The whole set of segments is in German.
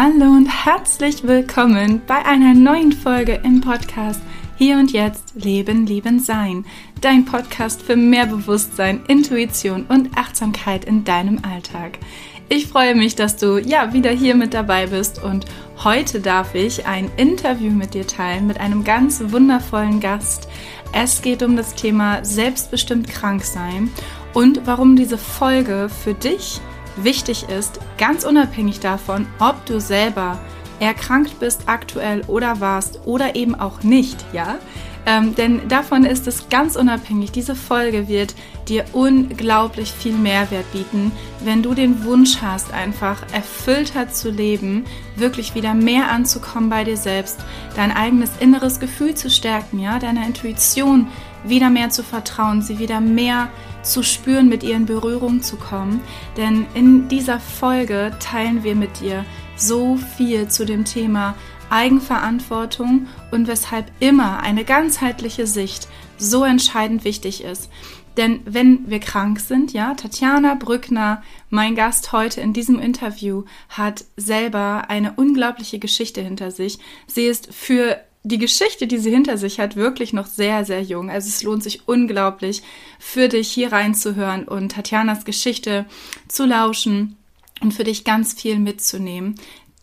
Hallo und herzlich willkommen bei einer neuen Folge im Podcast Hier und Jetzt Leben, Lieben, Sein. Dein Podcast für mehr Bewusstsein, Intuition und Achtsamkeit in deinem Alltag. Ich freue mich, dass du ja wieder hier mit dabei bist und heute darf ich ein Interview mit dir teilen mit einem ganz wundervollen Gast. Es geht um das Thema selbstbestimmt krank sein und warum diese Folge für dich wichtig ist, ganz unabhängig davon, ob du selber erkrankt bist aktuell oder warst oder eben auch nicht, ja? Ähm, denn davon ist es ganz unabhängig. Diese Folge wird dir unglaublich viel Mehrwert bieten, wenn du den Wunsch hast, einfach erfüllter zu leben, wirklich wieder mehr anzukommen bei dir selbst, dein eigenes inneres Gefühl zu stärken, ja, deiner Intuition wieder mehr zu vertrauen, sie wieder mehr zu spüren, mit ihr in Berührung zu kommen. Denn in dieser Folge teilen wir mit dir so viel zu dem Thema Eigenverantwortung und weshalb immer eine ganzheitliche Sicht so entscheidend wichtig ist. Denn wenn wir krank sind, ja, Tatjana Brückner, mein Gast heute in diesem Interview, hat selber eine unglaubliche Geschichte hinter sich. Sie ist für die Geschichte, die sie hinter sich hat, wirklich noch sehr, sehr jung. Also es lohnt sich unglaublich für dich hier reinzuhören und Tatjanas Geschichte zu lauschen und für dich ganz viel mitzunehmen.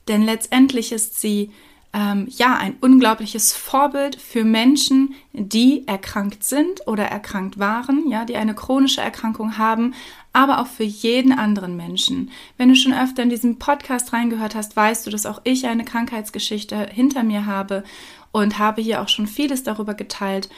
Denn letztendlich ist sie ähm, ja ein unglaubliches Vorbild für Menschen, die erkrankt sind oder erkrankt waren, ja, die eine chronische Erkrankung haben, aber auch für jeden anderen Menschen. Wenn du schon öfter in diesem Podcast reingehört hast, weißt du, dass auch ich eine Krankheitsgeschichte hinter mir habe und habe hier auch schon vieles darüber geteilt.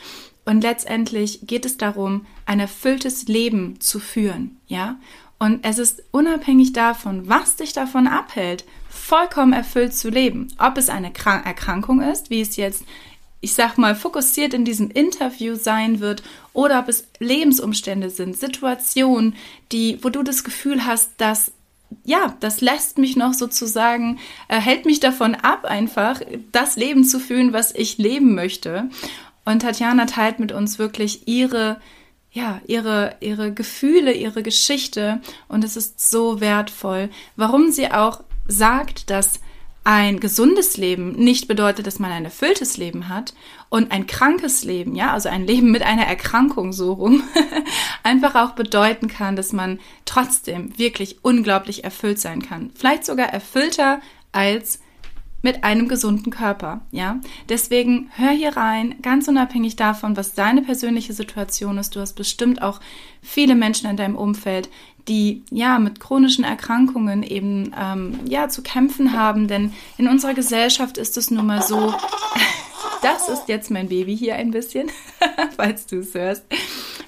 Und letztendlich geht es darum, ein erfülltes Leben zu führen, ja? Und es ist unabhängig davon, was dich davon abhält, vollkommen erfüllt zu leben. Ob es eine Krank Erkrankung ist, wie es jetzt, ich sag mal, fokussiert in diesem Interview sein wird, oder ob es Lebensumstände sind, Situationen, die, wo du das Gefühl hast, dass ja, das lässt mich noch sozusagen, äh, hält mich davon ab, einfach das Leben zu fühlen, was ich leben möchte. Und Tatjana teilt mit uns wirklich ihre, ja, ihre, ihre Gefühle, ihre Geschichte. Und es ist so wertvoll, warum sie auch sagt, dass ein gesundes Leben nicht bedeutet, dass man ein erfülltes Leben hat und ein krankes Leben, ja, also ein Leben mit einer Erkrankung so rum, einfach auch bedeuten kann, dass man trotzdem wirklich unglaublich erfüllt sein kann. Vielleicht sogar erfüllter als mit einem gesunden Körper, ja. Deswegen hör hier rein, ganz unabhängig davon, was deine persönliche Situation ist. Du hast bestimmt auch viele Menschen in deinem Umfeld, die ja mit chronischen Erkrankungen eben ähm, ja zu kämpfen haben, denn in unserer Gesellschaft ist es nun mal so. Das ist jetzt mein Baby hier ein bisschen, falls du es hörst,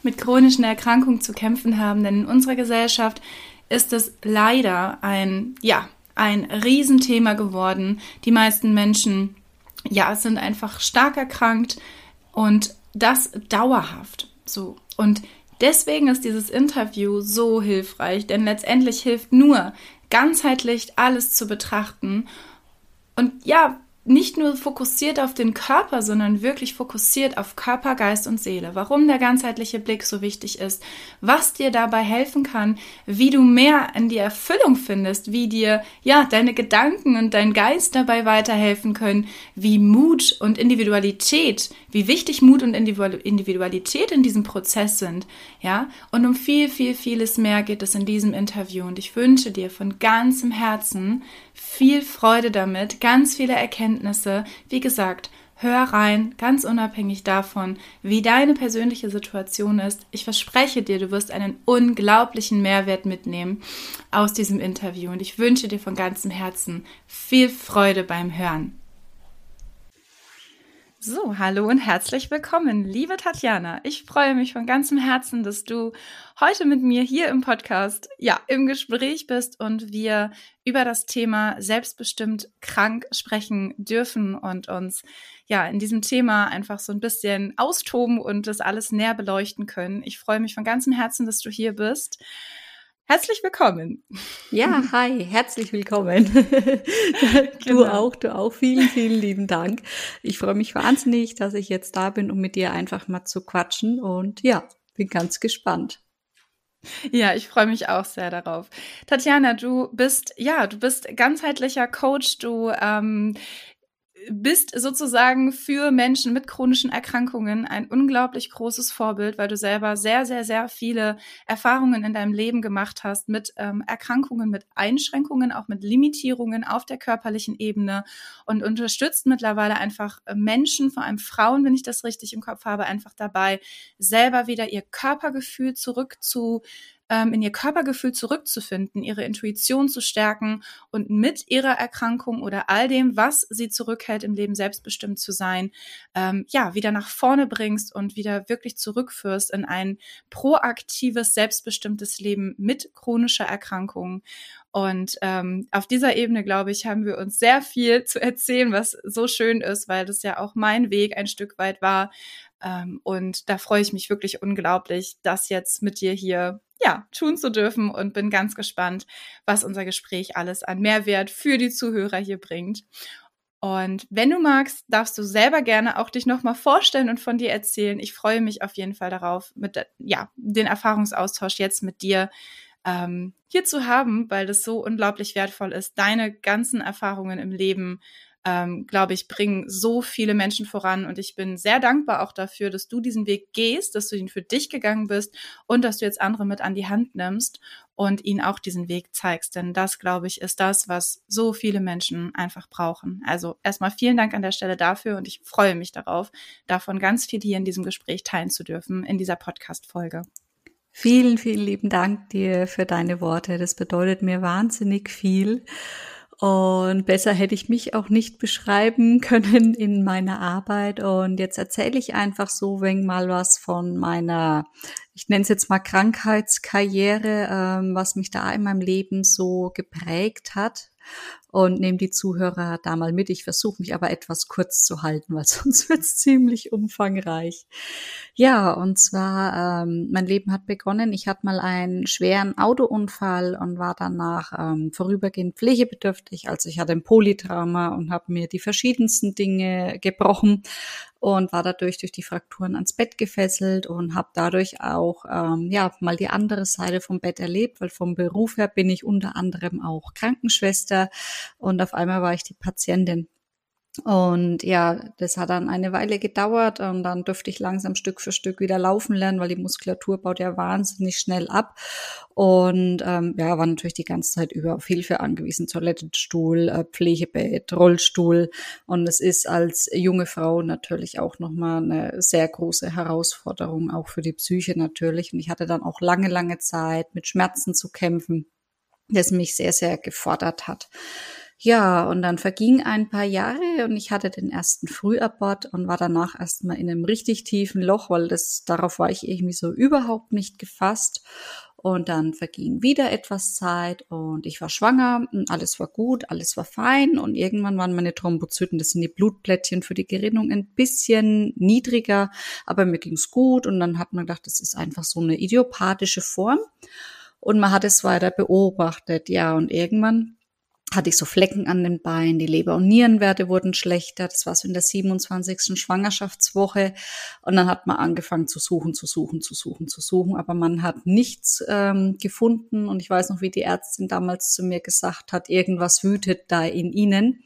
mit chronischen Erkrankungen zu kämpfen haben, denn in unserer Gesellschaft ist es leider ein ja ein Riesenthema geworden. Die meisten Menschen ja sind einfach stark erkrankt und das dauerhaft so und Deswegen ist dieses Interview so hilfreich, denn letztendlich hilft nur, ganzheitlich alles zu betrachten. Und ja, nicht nur fokussiert auf den Körper, sondern wirklich fokussiert auf Körper, Geist und Seele. Warum der ganzheitliche Blick so wichtig ist, was dir dabei helfen kann, wie du mehr in die Erfüllung findest, wie dir ja deine Gedanken und dein Geist dabei weiterhelfen können, wie Mut und Individualität, wie wichtig Mut und Individualität in diesem Prozess sind, ja? Und um viel, viel, vieles mehr geht es in diesem Interview und ich wünsche dir von ganzem Herzen viel Freude damit, ganz viele Erkenntnisse. Wie gesagt, hör rein, ganz unabhängig davon, wie deine persönliche Situation ist. Ich verspreche dir, du wirst einen unglaublichen Mehrwert mitnehmen aus diesem Interview und ich wünsche dir von ganzem Herzen viel Freude beim Hören. So, hallo und herzlich willkommen, liebe Tatjana. Ich freue mich von ganzem Herzen, dass du heute mit mir hier im Podcast, ja, im Gespräch bist und wir über das Thema selbstbestimmt krank sprechen dürfen und uns, ja, in diesem Thema einfach so ein bisschen austoben und das alles näher beleuchten können. Ich freue mich von ganzem Herzen, dass du hier bist. Herzlich willkommen. Ja, hi, herzlich willkommen. du genau. auch, du auch. Vielen, vielen lieben Dank. Ich freue mich wahnsinnig, dass ich jetzt da bin, um mit dir einfach mal zu quatschen und ja, bin ganz gespannt. Ja, ich freue mich auch sehr darauf. Tatjana, du bist, ja, du bist ganzheitlicher Coach, du ähm, bist sozusagen für Menschen mit chronischen Erkrankungen ein unglaublich großes Vorbild, weil du selber sehr, sehr, sehr viele Erfahrungen in deinem Leben gemacht hast mit ähm, Erkrankungen, mit Einschränkungen, auch mit Limitierungen auf der körperlichen Ebene und unterstützt mittlerweile einfach äh, Menschen, vor allem Frauen, wenn ich das richtig im Kopf habe, einfach dabei, selber wieder ihr Körpergefühl zurück zu ähm, in ihr Körpergefühl zurückzufinden, ihre Intuition zu stärken und mit ihrer Erkrankung oder all dem, was sie zurückhält, im Leben selbstbestimmt zu sein, ähm, ja, wieder nach vorne bringst und wieder wirklich zurückführst in ein proaktives, selbstbestimmtes Leben mit chronischer Erkrankung. Und ähm, auf dieser Ebene, glaube ich, haben wir uns sehr viel zu erzählen, was so schön ist, weil das ja auch mein Weg ein Stück weit war. Ähm, und da freue ich mich wirklich unglaublich, das jetzt mit dir hier ja, tun zu dürfen und bin ganz gespannt, was unser Gespräch alles an Mehrwert für die Zuhörer hier bringt. Und wenn du magst, darfst du selber gerne auch dich nochmal vorstellen und von dir erzählen. Ich freue mich auf jeden Fall darauf, mit ja, den Erfahrungsaustausch jetzt mit dir ähm, hier zu haben, weil das so unglaublich wertvoll ist, deine ganzen Erfahrungen im Leben ähm, glaube ich, bringen so viele Menschen voran. Und ich bin sehr dankbar auch dafür, dass du diesen Weg gehst, dass du ihn für dich gegangen bist und dass du jetzt andere mit an die Hand nimmst und ihnen auch diesen Weg zeigst. Denn das, glaube ich, ist das, was so viele Menschen einfach brauchen. Also erstmal vielen Dank an der Stelle dafür und ich freue mich darauf, davon ganz viel hier in diesem Gespräch teilen zu dürfen, in dieser Podcast-Folge. Vielen, vielen lieben Dank dir für deine Worte. Das bedeutet mir wahnsinnig viel. Und besser hätte ich mich auch nicht beschreiben können in meiner Arbeit. Und jetzt erzähle ich einfach so wenn mal was von meiner, ich nenne es jetzt mal Krankheitskarriere, ähm, was mich da in meinem Leben so geprägt hat und nehme die Zuhörer da mal mit. Ich versuche mich aber etwas kurz zu halten, weil sonst wird es ziemlich umfangreich. Ja, und zwar, ähm, mein Leben hat begonnen. Ich hatte mal einen schweren Autounfall und war danach ähm, vorübergehend pflegebedürftig. Also ich hatte ein Polytrauma und habe mir die verschiedensten Dinge gebrochen und war dadurch durch die Frakturen ans Bett gefesselt und habe dadurch auch ähm, ja mal die andere Seite vom Bett erlebt, weil vom Beruf her bin ich unter anderem auch Krankenschwester und auf einmal war ich die Patientin und ja, das hat dann eine Weile gedauert und dann durfte ich langsam Stück für Stück wieder laufen lernen, weil die Muskulatur baut ja wahnsinnig schnell ab. Und ähm, ja, war natürlich die ganze Zeit über auf Hilfe angewiesen. Toilettenstuhl, äh, Pflegebett, Rollstuhl. Und es ist als junge Frau natürlich auch nochmal eine sehr große Herausforderung, auch für die Psyche natürlich. Und ich hatte dann auch lange, lange Zeit mit Schmerzen zu kämpfen, das mich sehr, sehr gefordert hat. Ja, und dann vergingen ein paar Jahre und ich hatte den ersten Frühabort und war danach erstmal in einem richtig tiefen Loch, weil das, darauf war ich irgendwie so überhaupt nicht gefasst. Und dann verging wieder etwas Zeit und ich war schwanger und alles war gut, alles war fein. Und irgendwann waren meine Thrombozyten, das sind die Blutplättchen für die Gerinnung, ein bisschen niedriger, aber mir ging's gut. Und dann hat man gedacht, das ist einfach so eine idiopathische Form. Und man hat es weiter beobachtet, ja. Und irgendwann hatte ich so Flecken an den Beinen, die Leber- und Nierenwerte wurden schlechter. Das war so in der 27. Schwangerschaftswoche. Und dann hat man angefangen zu suchen, zu suchen, zu suchen, zu suchen. Aber man hat nichts ähm, gefunden. Und ich weiß noch, wie die Ärztin damals zu mir gesagt hat, irgendwas wütet da in ihnen.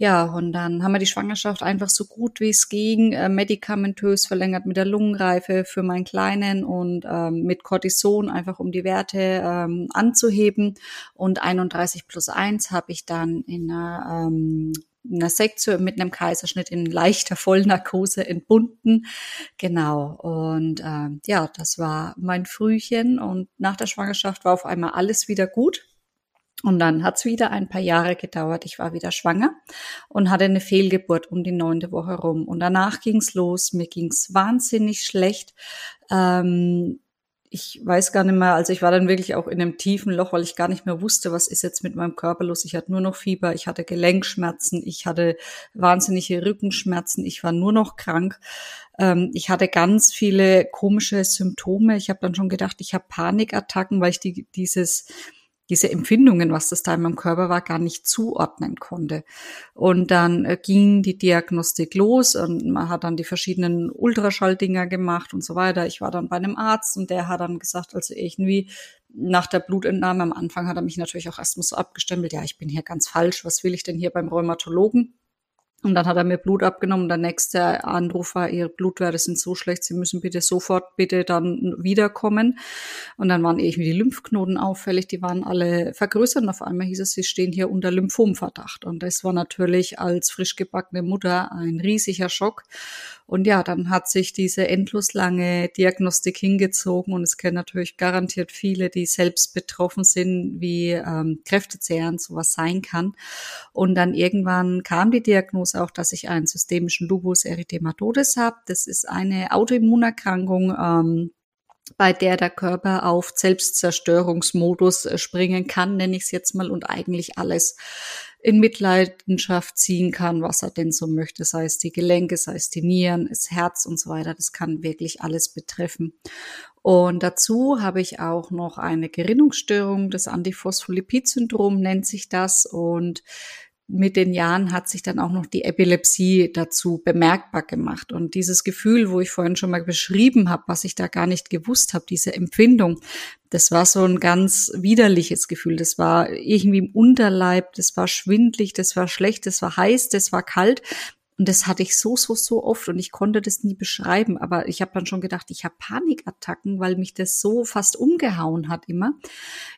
Ja, und dann haben wir die Schwangerschaft einfach so gut wie es ging, äh, medikamentös verlängert mit der Lungenreife für meinen Kleinen und ähm, mit Cortison, einfach um die Werte ähm, anzuheben. Und 31 plus 1 habe ich dann in einer ähm, einer Sektion mit einem Kaiserschnitt in leichter Vollnarkose entbunden. Genau. Und ähm, ja, das war mein Frühchen. Und nach der Schwangerschaft war auf einmal alles wieder gut. Und dann hat es wieder ein paar Jahre gedauert. Ich war wieder schwanger und hatte eine Fehlgeburt um die neunte Woche rum. Und danach ging's los. Mir ging's wahnsinnig schlecht. Ähm, ich weiß gar nicht mehr, also ich war dann wirklich auch in einem tiefen Loch, weil ich gar nicht mehr wusste, was ist jetzt mit meinem Körper los. Ich hatte nur noch Fieber, ich hatte Gelenkschmerzen, ich hatte wahnsinnige Rückenschmerzen, ich war nur noch krank. Ähm, ich hatte ganz viele komische Symptome. Ich habe dann schon gedacht, ich habe Panikattacken, weil ich die, dieses diese Empfindungen, was das da in meinem Körper war, gar nicht zuordnen konnte. Und dann äh, ging die Diagnostik los und man hat dann die verschiedenen Ultraschalldinger gemacht und so weiter. Ich war dann bei einem Arzt und der hat dann gesagt, also irgendwie nach der Blutentnahme am Anfang hat er mich natürlich auch erstmal so abgestempelt, ja, ich bin hier ganz falsch, was will ich denn hier beim Rheumatologen? Und dann hat er mir Blut abgenommen. Der nächste Anruf war, Ihre Blutwerte sind so schlecht, Sie müssen bitte sofort bitte dann wiederkommen. Und dann waren irgendwie die Lymphknoten auffällig, die waren alle vergrößert. Und auf einmal hieß es, Sie stehen hier unter Lymphomverdacht. Und das war natürlich als frisch gebackene Mutter ein riesiger Schock. Und ja, dann hat sich diese endlos lange Diagnostik hingezogen und es kennen natürlich garantiert viele, die selbst betroffen sind, wie ähm, Kräftezehrend sowas sein kann. Und dann irgendwann kam die Diagnose auch, dass ich einen systemischen Lupus erythematodes habe. Das ist eine Autoimmunerkrankung, ähm, bei der der Körper auf Selbstzerstörungsmodus äh, springen kann, nenne ich es jetzt mal, und eigentlich alles in Mitleidenschaft ziehen kann, was er denn so möchte, sei es die Gelenke, sei es die Nieren, das Herz und so weiter. Das kann wirklich alles betreffen. Und dazu habe ich auch noch eine Gerinnungsstörung, das Antiphospholipid-Syndrom nennt sich das. Und mit den Jahren hat sich dann auch noch die Epilepsie dazu bemerkbar gemacht. Und dieses Gefühl, wo ich vorhin schon mal beschrieben habe, was ich da gar nicht gewusst habe, diese Empfindung, das war so ein ganz widerliches Gefühl. Das war irgendwie im Unterleib, das war schwindlig, das war schlecht, das war heiß, das war kalt. Und das hatte ich so, so, so oft und ich konnte das nie beschreiben. Aber ich habe dann schon gedacht, ich habe Panikattacken, weil mich das so fast umgehauen hat immer.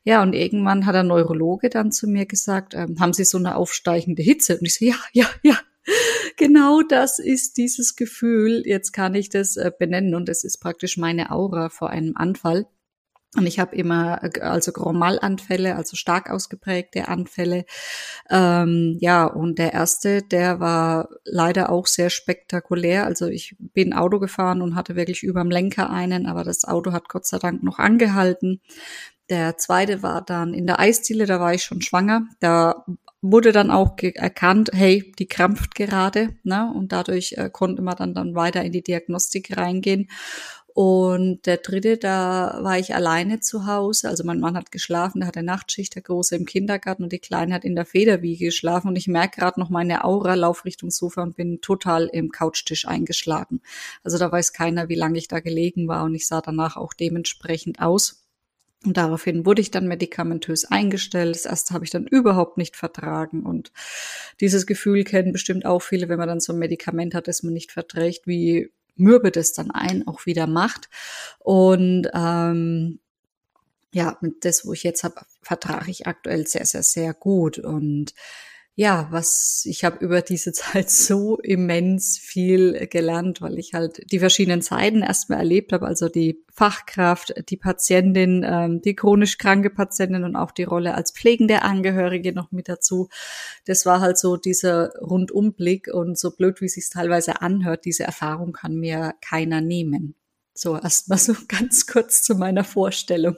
Ja, und irgendwann hat der Neurologe dann zu mir gesagt, ähm, haben Sie so eine aufsteigende Hitze? Und ich so, ja, ja, ja. Genau das ist dieses Gefühl. Jetzt kann ich das äh, benennen und das ist praktisch meine Aura vor einem Anfall. Und ich habe immer also Gromal-Anfälle, also stark ausgeprägte Anfälle. Ähm, ja, und der erste, der war leider auch sehr spektakulär. Also ich bin Auto gefahren und hatte wirklich überm Lenker einen, aber das Auto hat Gott sei Dank noch angehalten. Der zweite war dann in der Eisdiele, da war ich schon schwanger. Da wurde dann auch erkannt, hey, die krampft gerade, ne? Und dadurch äh, konnte man dann, dann weiter in die Diagnostik reingehen. Und der dritte, da war ich alleine zu Hause. Also mein Mann hat geschlafen, der hatte Nachtschicht, der Große im Kindergarten und die Kleine hat in der Federwiege geschlafen. Und ich merke gerade noch meine Aura, lauf Richtung Sofa und bin total im Couchtisch eingeschlagen. Also da weiß keiner, wie lange ich da gelegen war und ich sah danach auch dementsprechend aus. Und daraufhin wurde ich dann medikamentös eingestellt. Das erste habe ich dann überhaupt nicht vertragen. Und dieses Gefühl kennen bestimmt auch viele, wenn man dann so ein Medikament hat, das man nicht verträgt, wie mürbe das dann ein auch wieder macht. Und ähm, ja, mit das, wo ich jetzt habe, vertrage ich aktuell sehr, sehr, sehr gut. Und ja, was ich habe über diese Zeit so immens viel gelernt, weil ich halt die verschiedenen Seiten erstmal erlebt habe, also die Fachkraft, die Patientin, ähm, die chronisch kranke Patientin und auch die Rolle als pflegende Angehörige noch mit dazu. Das war halt so dieser Rundumblick und so blöd, wie es sich teilweise anhört, diese Erfahrung kann mir keiner nehmen. So erstmal so ganz kurz zu meiner Vorstellung.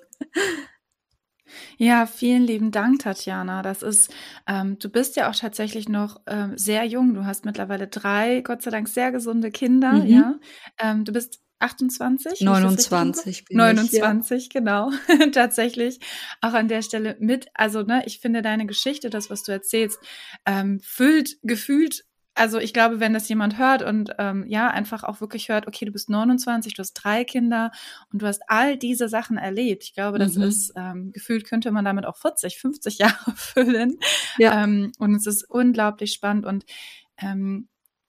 Ja, vielen lieben Dank, Tatjana. Das ist, ähm, du bist ja auch tatsächlich noch ähm, sehr jung. Du hast mittlerweile drei, Gott sei Dank, sehr gesunde Kinder. Mhm. Ja, ähm, du bist 28? 29 bin 29, ich, ja. genau. Tatsächlich auch an der Stelle mit. Also, ne, ich finde deine Geschichte, das, was du erzählst, ähm, füllt gefühlt also ich glaube, wenn das jemand hört und ähm, ja, einfach auch wirklich hört, okay, du bist 29, du hast drei Kinder und du hast all diese Sachen erlebt. Ich glaube, das mhm. ist, ähm, gefühlt könnte man damit auch 40, 50 Jahre füllen. Ja. Ähm, und es ist unglaublich spannend. Und ähm,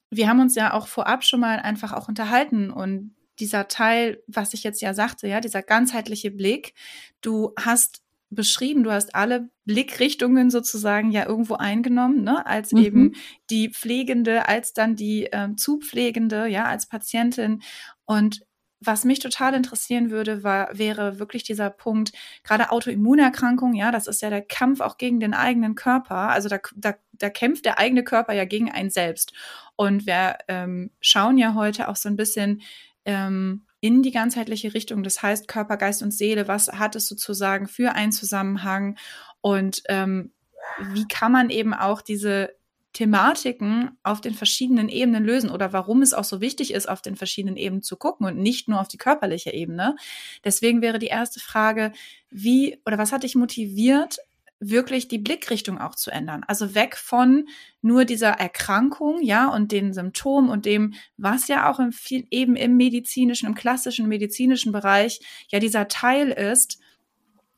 wir haben uns ja auch vorab schon mal einfach auch unterhalten und dieser Teil, was ich jetzt ja sagte, ja, dieser ganzheitliche Blick, du hast beschrieben. Du hast alle Blickrichtungen sozusagen ja irgendwo eingenommen, ne? als mhm. eben die Pflegende, als dann die ähm, Zupflegende, ja, als Patientin. Und was mich total interessieren würde, war, wäre wirklich dieser Punkt, gerade Autoimmunerkrankung, ja, das ist ja der Kampf auch gegen den eigenen Körper. Also da, da, da kämpft der eigene Körper ja gegen einen selbst. Und wir ähm, schauen ja heute auch so ein bisschen ähm, in die ganzheitliche Richtung. Das heißt Körper, Geist und Seele. Was hat es sozusagen für einen Zusammenhang? Und ähm, wie kann man eben auch diese Thematiken auf den verschiedenen Ebenen lösen oder warum es auch so wichtig ist, auf den verschiedenen Ebenen zu gucken und nicht nur auf die körperliche Ebene. Deswegen wäre die erste Frage, wie oder was hat dich motiviert, wirklich die Blickrichtung auch zu ändern. Also weg von nur dieser Erkrankung, ja, und den Symptomen und dem, was ja auch im, eben im medizinischen, im klassischen medizinischen Bereich ja dieser Teil ist,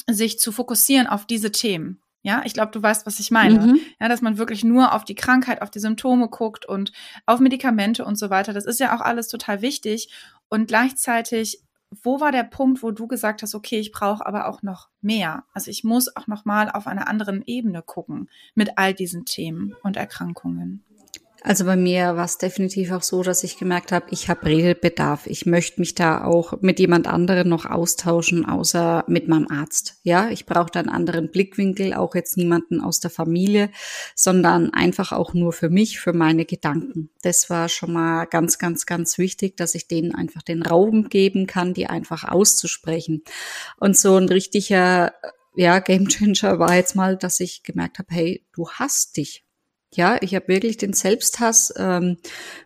sich zu fokussieren auf diese Themen. Ja, ich glaube, du weißt, was ich meine. Mhm. Ja, dass man wirklich nur auf die Krankheit, auf die Symptome guckt und auf Medikamente und so weiter. Das ist ja auch alles total wichtig. Und gleichzeitig wo war der Punkt, wo du gesagt hast, okay, ich brauche aber auch noch mehr? Also ich muss auch noch mal auf einer anderen Ebene gucken mit all diesen Themen und Erkrankungen. Also bei mir war es definitiv auch so, dass ich gemerkt habe, ich habe Redebedarf. Ich möchte mich da auch mit jemand anderem noch austauschen, außer mit meinem Arzt. Ja, ich brauche da einen anderen Blickwinkel, auch jetzt niemanden aus der Familie, sondern einfach auch nur für mich, für meine Gedanken. Das war schon mal ganz, ganz, ganz wichtig, dass ich denen einfach den Raum geben kann, die einfach auszusprechen. Und so ein richtiger ja, Game Changer war jetzt mal, dass ich gemerkt habe, hey, du hast dich ja, ich habe wirklich den Selbsthass ähm,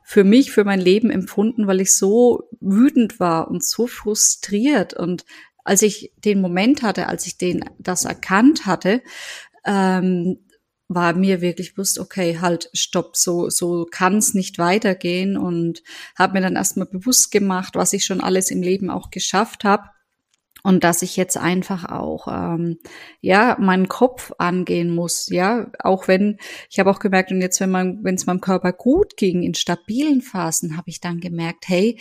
für mich, für mein Leben empfunden, weil ich so wütend war und so frustriert. Und als ich den Moment hatte, als ich den das erkannt hatte, ähm, war mir wirklich bewusst, okay, halt, stopp, so, so kann es nicht weitergehen und habe mir dann erstmal bewusst gemacht, was ich schon alles im Leben auch geschafft habe und dass ich jetzt einfach auch ähm, ja meinen Kopf angehen muss ja. Auch wenn ich habe auch gemerkt und jetzt wenn man wenn es meinem Körper gut ging in stabilen Phasen habe ich dann gemerkt hey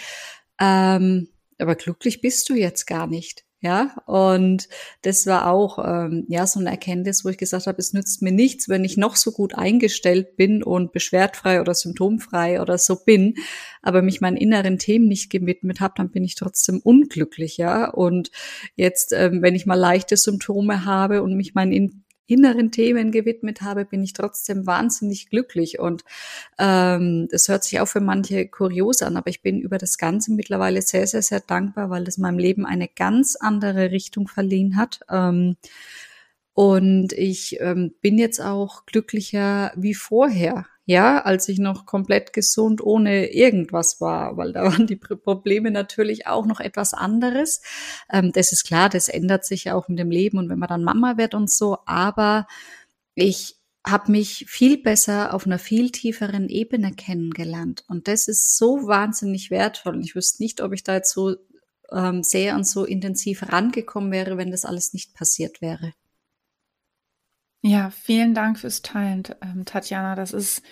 ähm, aber glücklich bist du jetzt gar nicht ja, und das war auch ähm, ja so eine Erkenntnis, wo ich gesagt habe, es nützt mir nichts, wenn ich noch so gut eingestellt bin und beschwertfrei oder symptomfrei oder so bin, aber mich meinen inneren Themen nicht gewidmet habe, dann bin ich trotzdem unglücklich, ja. Und jetzt, ähm, wenn ich mal leichte Symptome habe und mich meinen inneren Themen gewidmet habe, bin ich trotzdem wahnsinnig glücklich. Und ähm, das hört sich auch für manche kurios an, aber ich bin über das Ganze mittlerweile sehr, sehr, sehr dankbar, weil es meinem Leben eine ganz andere Richtung verliehen hat. Ähm, und ich ähm, bin jetzt auch glücklicher wie vorher ja, als ich noch komplett gesund ohne irgendwas war, weil da waren die Probleme natürlich auch noch etwas anderes. Ähm, das ist klar, das ändert sich auch mit dem Leben und wenn man dann Mama wird und so, aber ich habe mich viel besser auf einer viel tieferen Ebene kennengelernt und das ist so wahnsinnig wertvoll und ich wüsste nicht, ob ich da jetzt so ähm, sehr und so intensiv rangekommen wäre, wenn das alles nicht passiert wäre. Ja, vielen Dank fürs Teilen, ähm, Tatjana. Das ist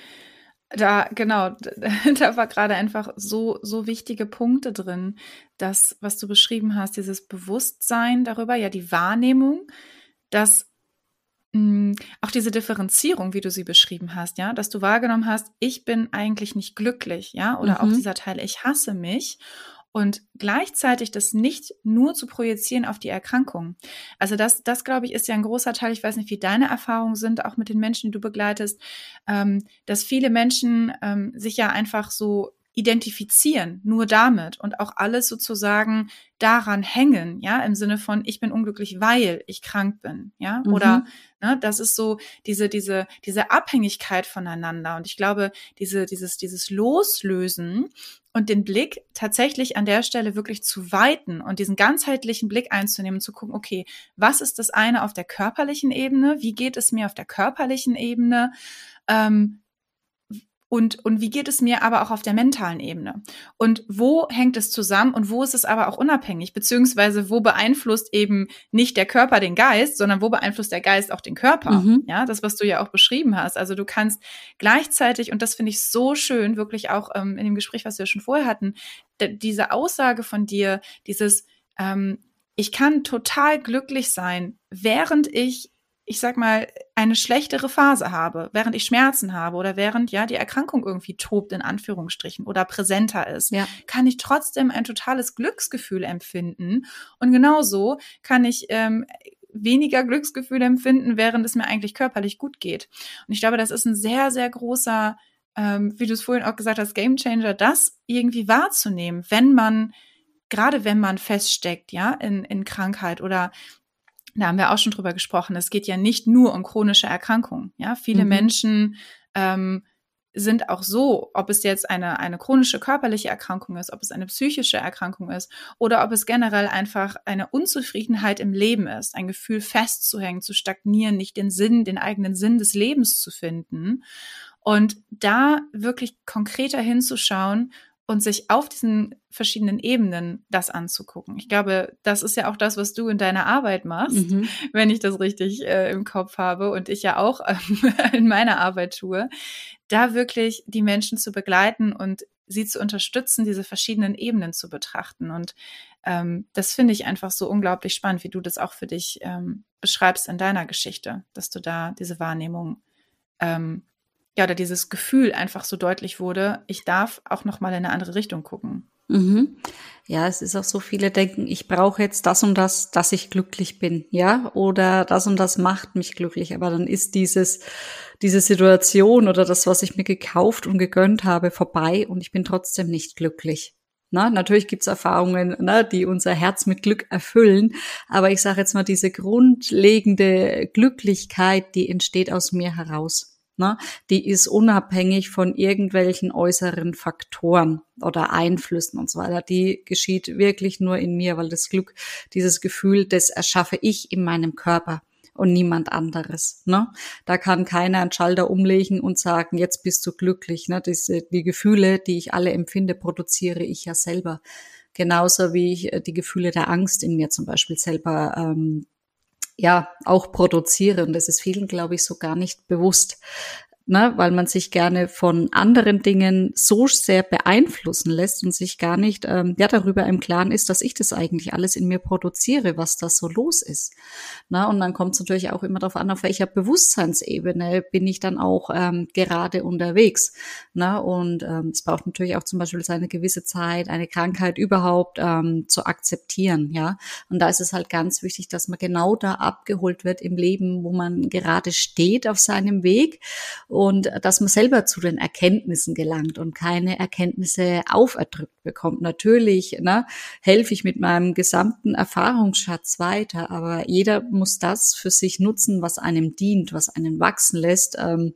da, genau, da war gerade einfach so, so wichtige Punkte drin. Das, was du beschrieben hast, dieses Bewusstsein darüber, ja, die Wahrnehmung, dass mh, mm, auch diese Differenzierung, wie du sie beschrieben hast, ja, dass du wahrgenommen hast, ich bin eigentlich nicht glücklich, ja, oder mhm. auch dieser Teil, ich hasse mich und gleichzeitig das nicht nur zu projizieren auf die Erkrankung. Also das, das glaube ich, ist ja ein großer Teil. Ich weiß nicht, wie deine Erfahrungen sind, auch mit den Menschen, die du begleitest, ähm, dass viele Menschen ähm, sich ja einfach so identifizieren, nur damit und auch alles sozusagen daran hängen, ja, im Sinne von ich bin unglücklich, weil ich krank bin, ja, mhm. oder ne, das ist so diese diese diese Abhängigkeit voneinander und ich glaube diese dieses dieses Loslösen und den Blick tatsächlich an der Stelle wirklich zu weiten und diesen ganzheitlichen Blick einzunehmen zu gucken, okay, was ist das eine auf der körperlichen Ebene? Wie geht es mir auf der körperlichen Ebene? Ähm, und, und wie geht es mir aber auch auf der mentalen Ebene? Und wo hängt es zusammen und wo ist es aber auch unabhängig? Beziehungsweise wo beeinflusst eben nicht der Körper den Geist, sondern wo beeinflusst der Geist auch den Körper? Mhm. Ja, das, was du ja auch beschrieben hast. Also du kannst gleichzeitig, und das finde ich so schön, wirklich auch ähm, in dem Gespräch, was wir schon vorher hatten, diese Aussage von dir, dieses, ähm, ich kann total glücklich sein, während ich ich sag mal, eine schlechtere Phase habe, während ich Schmerzen habe oder während ja die Erkrankung irgendwie tobt in Anführungsstrichen oder präsenter ist, ja. kann ich trotzdem ein totales Glücksgefühl empfinden. Und genauso kann ich ähm, weniger Glücksgefühl empfinden, während es mir eigentlich körperlich gut geht. Und ich glaube, das ist ein sehr, sehr großer, ähm, wie du es vorhin auch gesagt hast, Gamechanger, das irgendwie wahrzunehmen, wenn man gerade wenn man feststeckt, ja, in, in Krankheit oder da haben wir auch schon drüber gesprochen, es geht ja nicht nur um chronische Erkrankungen. Ja, viele mhm. Menschen ähm, sind auch so, ob es jetzt eine, eine chronische körperliche Erkrankung ist, ob es eine psychische Erkrankung ist oder ob es generell einfach eine Unzufriedenheit im Leben ist, ein Gefühl festzuhängen, zu stagnieren, nicht den Sinn, den eigenen Sinn des Lebens zu finden. Und da wirklich konkreter hinzuschauen und sich auf diesen verschiedenen Ebenen das anzugucken. Ich glaube, das ist ja auch das, was du in deiner Arbeit machst, mhm. wenn ich das richtig äh, im Kopf habe und ich ja auch äh, in meiner Arbeit tue, da wirklich die Menschen zu begleiten und sie zu unterstützen, diese verschiedenen Ebenen zu betrachten. Und ähm, das finde ich einfach so unglaublich spannend, wie du das auch für dich ähm, beschreibst in deiner Geschichte, dass du da diese Wahrnehmung ähm, ja, oder dieses Gefühl einfach so deutlich wurde, ich darf auch noch mal in eine andere Richtung gucken. Mhm. Ja, es ist auch so, viele denken, ich brauche jetzt das und das, dass ich glücklich bin, ja, oder das und das macht mich glücklich, aber dann ist dieses, diese Situation oder das, was ich mir gekauft und gegönnt habe, vorbei und ich bin trotzdem nicht glücklich. Na, natürlich gibt's Erfahrungen, na, die unser Herz mit Glück erfüllen, aber ich sage jetzt mal, diese grundlegende Glücklichkeit, die entsteht aus mir heraus. Ne? Die ist unabhängig von irgendwelchen äußeren Faktoren oder Einflüssen und so weiter. Die geschieht wirklich nur in mir, weil das Glück, dieses Gefühl, das erschaffe ich in meinem Körper und niemand anderes. Ne? Da kann keiner einen Schalter umlegen und sagen, jetzt bist du glücklich. Ne? Diese, die Gefühle, die ich alle empfinde, produziere ich ja selber. Genauso wie ich äh, die Gefühle der Angst in mir zum Beispiel selber ähm, ja auch produzieren. Das ist vielen, glaube ich, so gar nicht bewusst ne, weil man sich gerne von anderen Dingen so sehr beeinflussen lässt und sich gar nicht ähm, ja darüber im Klaren ist, dass ich das eigentlich alles in mir produziere, was da so los ist. Na, und dann kommt es natürlich auch immer darauf an, auf welcher Bewusstseinsebene bin ich dann auch ähm, gerade unterwegs. Na, und ähm, es braucht natürlich auch zum Beispiel seine gewisse Zeit, eine Krankheit überhaupt ähm, zu akzeptieren. Ja, und da ist es halt ganz wichtig, dass man genau da abgeholt wird im Leben, wo man gerade steht auf seinem Weg und dass man selber zu den Erkenntnissen gelangt und keine Erkenntnisse auferdrückt bekommt. Natürlich ne, helfe ich mit meinem gesamten Erfahrungsschatz weiter, aber jeder muss das für sich nutzen, was einem dient, was einen wachsen lässt. Ähm,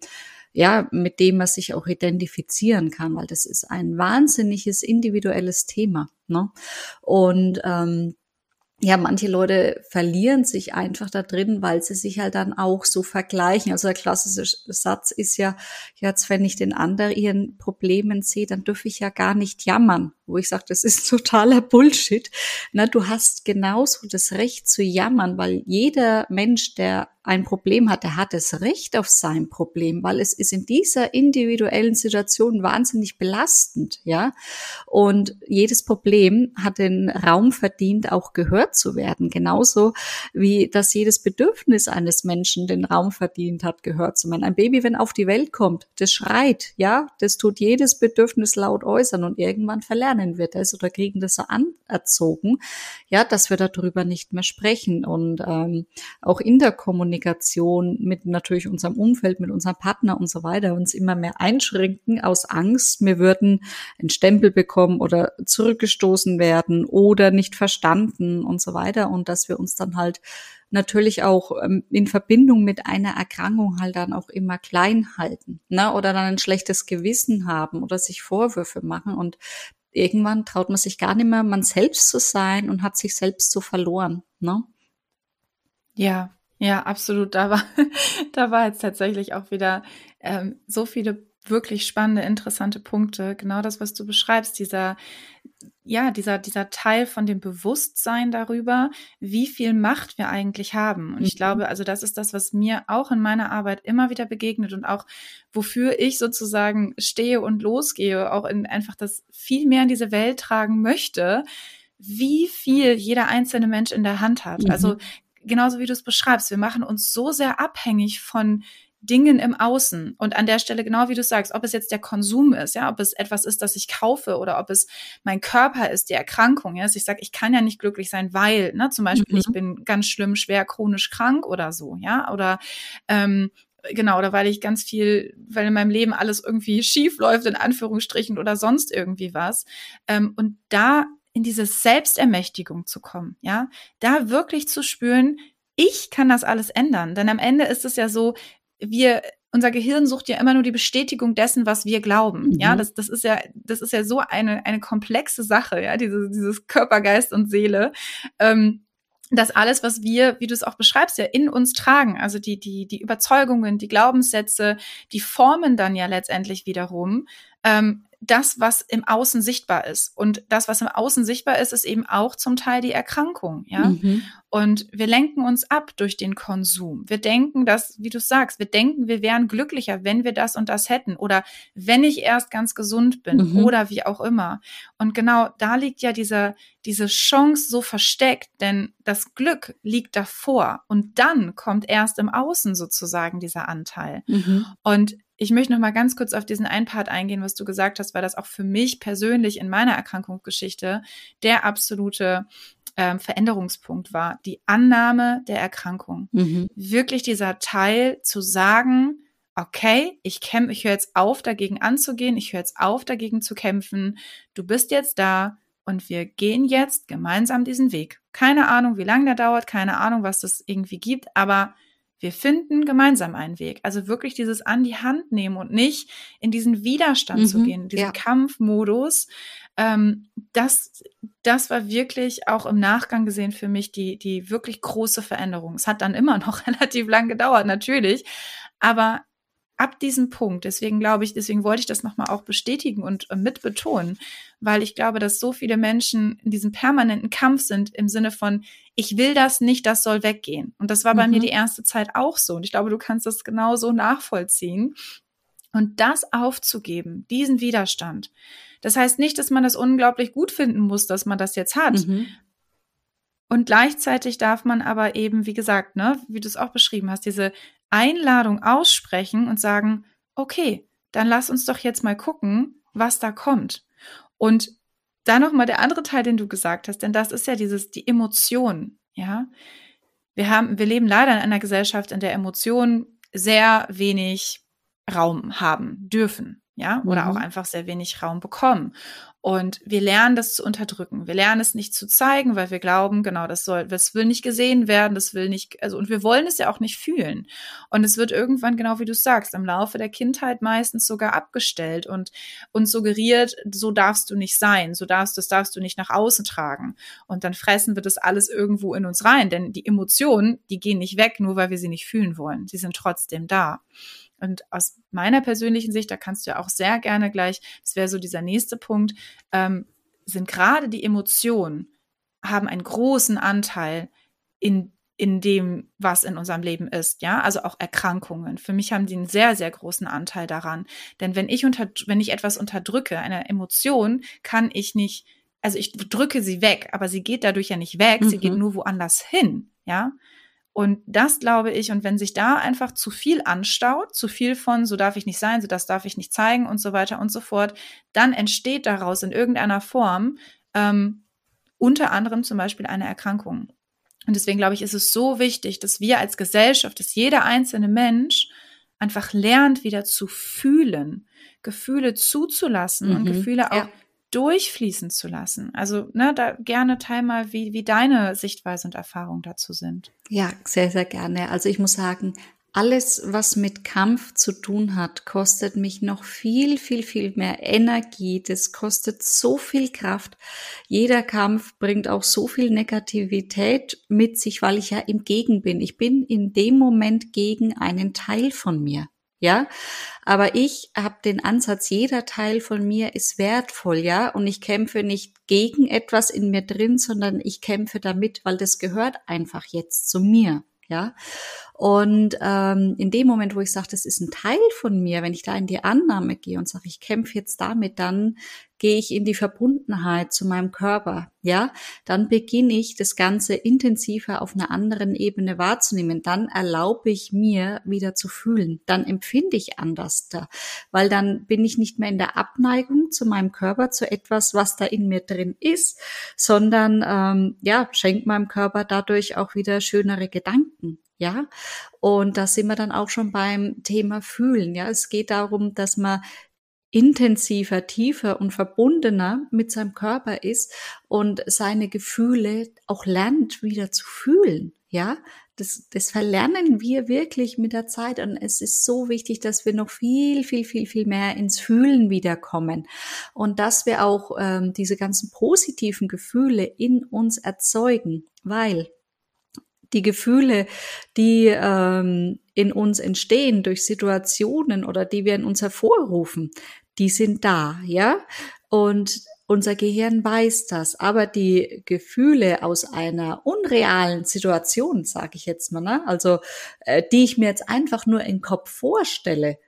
ja, mit dem man sich auch identifizieren kann, weil das ist ein wahnsinniges individuelles Thema. Ne? Und ähm, ja, manche Leute verlieren sich einfach da drin, weil sie sich halt dann auch so vergleichen. Also der klassische Satz ist ja, jetzt wenn ich den anderen ihren Problemen sehe, dann dürfe ich ja gar nicht jammern. Wo ich sage, das ist totaler Bullshit. Na, du hast genauso das Recht zu jammern, weil jeder Mensch, der ein Problem hat, der hat das Recht auf sein Problem, weil es ist in dieser individuellen Situation wahnsinnig belastend, ja. Und jedes Problem hat den Raum verdient, auch gehört zu werden. Genauso wie dass jedes Bedürfnis eines Menschen den Raum verdient hat, gehört zu werden. Ein Baby, wenn auf die Welt kommt, das schreit, ja, das tut jedes Bedürfnis laut äußern und irgendwann verlernen wir das oder kriegen das so anerzogen, ja, dass wir darüber nicht mehr sprechen. Und ähm, auch in der Kommunikation Kommunikation mit natürlich unserem Umfeld, mit unserem Partner und so weiter uns immer mehr einschränken aus Angst, wir würden einen Stempel bekommen oder zurückgestoßen werden oder nicht verstanden und so weiter und dass wir uns dann halt natürlich auch ähm, in Verbindung mit einer Erkrankung halt dann auch immer klein halten, ne? oder dann ein schlechtes Gewissen haben oder sich Vorwürfe machen und irgendwann traut man sich gar nicht mehr, man selbst zu sein und hat sich selbst so verloren, ne? Ja, ja, absolut. Da war, da war jetzt tatsächlich auch wieder ähm, so viele wirklich spannende, interessante Punkte. Genau das, was du beschreibst, dieser, ja, dieser, dieser Teil von dem Bewusstsein darüber, wie viel Macht wir eigentlich haben. Und ich mhm. glaube, also das ist das, was mir auch in meiner Arbeit immer wieder begegnet und auch wofür ich sozusagen stehe und losgehe, auch in einfach das viel mehr in diese Welt tragen möchte, wie viel jeder einzelne Mensch in der Hand hat. Mhm. Also genauso wie du es beschreibst, wir machen uns so sehr abhängig von Dingen im Außen. Und an der Stelle, genau wie du sagst, ob es jetzt der Konsum ist, ja, ob es etwas ist, das ich kaufe oder ob es mein Körper ist, die Erkrankung, ja, dass ich sage, ich kann ja nicht glücklich sein, weil, ne, zum Beispiel, mhm. ich bin ganz schlimm, schwer, chronisch krank oder so, ja, oder ähm, genau, oder weil ich ganz viel, weil in meinem Leben alles irgendwie schief läuft, in Anführungsstrichen, oder sonst irgendwie was. Ähm, und da in diese Selbstermächtigung zu kommen, ja, da wirklich zu spüren, ich kann das alles ändern. Denn am Ende ist es ja so, wir unser Gehirn sucht ja immer nur die Bestätigung dessen, was wir glauben. Mhm. Ja, das, das ist ja, das ist ja so eine, eine komplexe Sache, ja, diese, dieses Körper, Geist und Seele. Ähm, dass alles, was wir, wie du es auch beschreibst, ja in uns tragen, also die, die, die Überzeugungen, die Glaubenssätze, die formen dann ja letztendlich wiederum ähm, das, was im Außen sichtbar ist. Und das, was im Außen sichtbar ist, ist eben auch zum Teil die Erkrankung, ja. Mhm. Und wir lenken uns ab durch den Konsum. Wir denken, dass, wie du sagst, wir denken, wir wären glücklicher, wenn wir das und das hätten oder wenn ich erst ganz gesund bin mhm. oder wie auch immer. Und genau da liegt ja diese, diese Chance so versteckt, denn das Glück liegt davor und dann kommt erst im Außen sozusagen dieser Anteil. Mhm. Und ich möchte noch mal ganz kurz auf diesen einen Part eingehen, was du gesagt hast, weil das auch für mich persönlich in meiner Erkrankungsgeschichte der absolute ähm, Veränderungspunkt war. Die Annahme der Erkrankung. Mhm. Wirklich dieser Teil zu sagen, okay, ich kämpfe, ich höre jetzt auf, dagegen anzugehen, ich höre jetzt auf, dagegen zu kämpfen. Du bist jetzt da und wir gehen jetzt gemeinsam diesen Weg. Keine Ahnung, wie lange der dauert, keine Ahnung, was das irgendwie gibt, aber wir finden gemeinsam einen Weg. Also wirklich dieses an die Hand nehmen und nicht in diesen Widerstand mhm, zu gehen, diesen ja. Kampfmodus. Ähm, das, das war wirklich auch im Nachgang gesehen für mich die, die wirklich große Veränderung. Es hat dann immer noch relativ lang gedauert, natürlich. Aber ab diesem Punkt, deswegen glaube ich, deswegen wollte ich das nochmal auch bestätigen und äh, mit betonen, weil ich glaube, dass so viele Menschen in diesem permanenten Kampf sind im Sinne von, ich will das nicht, das soll weggehen. Und das war bei mhm. mir die erste Zeit auch so. Und ich glaube, du kannst das genauso nachvollziehen. Und das aufzugeben, diesen Widerstand. Das heißt nicht, dass man das unglaublich gut finden muss, dass man das jetzt hat. Mhm. Und gleichzeitig darf man aber eben, wie gesagt, ne, wie du es auch beschrieben hast, diese Einladung aussprechen und sagen, okay, dann lass uns doch jetzt mal gucken, was da kommt. Und dann noch mal der andere Teil, den du gesagt hast, denn das ist ja dieses die Emotion, ja. Wir haben wir leben leider in einer Gesellschaft, in der Emotionen sehr wenig Raum haben dürfen, ja, oder mhm. auch einfach sehr wenig Raum bekommen. Und wir lernen das zu unterdrücken. Wir lernen es nicht zu zeigen, weil wir glauben, genau, das soll, das will nicht gesehen werden, das will nicht, also, und wir wollen es ja auch nicht fühlen. Und es wird irgendwann, genau wie du sagst, im Laufe der Kindheit meistens sogar abgestellt und uns suggeriert, so darfst du nicht sein, so darfst, das darfst du nicht nach außen tragen. Und dann fressen wir das alles irgendwo in uns rein, denn die Emotionen, die gehen nicht weg, nur weil wir sie nicht fühlen wollen. Sie sind trotzdem da. Und aus meiner persönlichen Sicht, da kannst du ja auch sehr gerne gleich, das wäre so dieser nächste Punkt, ähm, sind gerade die Emotionen, haben einen großen Anteil in in dem, was in unserem Leben ist, ja, also auch Erkrankungen. Für mich haben die einen sehr, sehr großen Anteil daran. Denn wenn ich unter, wenn ich etwas unterdrücke, eine Emotion, kann ich nicht, also ich drücke sie weg, aber sie geht dadurch ja nicht weg, mhm. sie geht mhm. nur woanders hin, ja. Und das glaube ich, und wenn sich da einfach zu viel anstaut, zu viel von, so darf ich nicht sein, so das darf ich nicht zeigen und so weiter und so fort, dann entsteht daraus in irgendeiner Form ähm, unter anderem zum Beispiel eine Erkrankung. Und deswegen glaube ich, ist es so wichtig, dass wir als Gesellschaft, dass jeder einzelne Mensch einfach lernt, wieder zu fühlen, Gefühle zuzulassen mhm, und Gefühle auch ja durchfließen zu lassen. Also, ne, da gerne teil mal, wie, wie deine Sichtweise und Erfahrung dazu sind. Ja, sehr, sehr gerne. Also ich muss sagen, alles, was mit Kampf zu tun hat, kostet mich noch viel, viel, viel mehr Energie. Das kostet so viel Kraft. Jeder Kampf bringt auch so viel Negativität mit sich, weil ich ja im Gegen bin. Ich bin in dem Moment gegen einen Teil von mir. Ja, aber ich habe den Ansatz, jeder Teil von mir ist wertvoll, ja, und ich kämpfe nicht gegen etwas in mir drin, sondern ich kämpfe damit, weil das gehört einfach jetzt zu mir ja. Und ähm, in dem Moment, wo ich sage, das ist ein Teil von mir, wenn ich da in die Annahme gehe und sage, ich kämpfe jetzt damit, dann gehe ich in die Verbundenheit zu meinem Körper, ja, dann beginne ich das Ganze intensiver auf einer anderen Ebene wahrzunehmen. Dann erlaube ich mir wieder zu fühlen. Dann empfinde ich anders da, weil dann bin ich nicht mehr in der Abneigung zu meinem Körper, zu etwas, was da in mir drin ist, sondern ähm, ja, schenkt meinem Körper dadurch auch wieder schönere Gedanken. Ja, und da sind wir dann auch schon beim Thema Fühlen. Ja, es geht darum, dass man intensiver, tiefer und verbundener mit seinem Körper ist und seine Gefühle auch lernt wieder zu fühlen. Ja, das, das verlernen wir wirklich mit der Zeit und es ist so wichtig, dass wir noch viel, viel, viel, viel mehr ins Fühlen wiederkommen und dass wir auch ähm, diese ganzen positiven Gefühle in uns erzeugen, weil die Gefühle, die ähm, in uns entstehen durch Situationen oder die wir in uns hervorrufen, die sind da, ja. Und unser Gehirn weiß das, aber die Gefühle aus einer unrealen Situation, sage ich jetzt mal, ne? also äh, die ich mir jetzt einfach nur im Kopf vorstelle,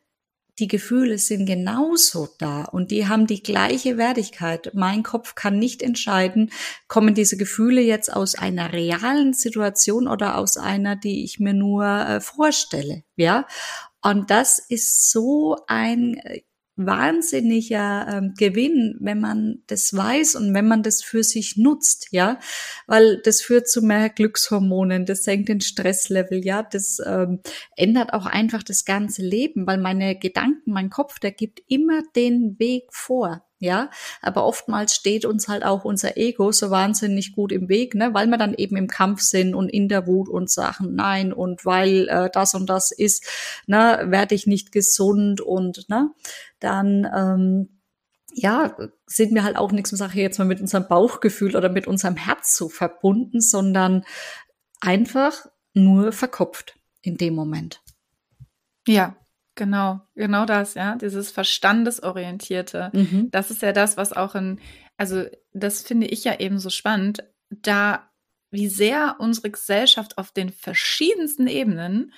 die Gefühle sind genauso da und die haben die gleiche Wertigkeit. Mein Kopf kann nicht entscheiden, kommen diese Gefühle jetzt aus einer realen Situation oder aus einer, die ich mir nur äh, vorstelle, ja? Und das ist so ein äh, wahnsinniger ähm, Gewinn, wenn man das weiß und wenn man das für sich nutzt, ja, weil das führt zu mehr Glückshormonen, das senkt den Stresslevel, ja, das ähm, ändert auch einfach das ganze Leben, weil meine Gedanken, mein Kopf, der gibt immer den Weg vor, ja, aber oftmals steht uns halt auch unser Ego so wahnsinnig gut im Weg, ne, weil wir dann eben im Kampf sind und in der Wut und Sachen nein und weil äh, das und das ist, ne, werde ich nicht gesund und ne, dann ähm, ja, sind wir halt auch nichts, sage ich jetzt mal mit unserem Bauchgefühl oder mit unserem Herz so verbunden, sondern einfach nur verkopft in dem Moment. Ja, Genau, genau das, ja, dieses Verstandesorientierte. Mhm. Das ist ja das, was auch in, also das finde ich ja eben so spannend, da wie sehr unsere Gesellschaft auf den verschiedensten Ebenen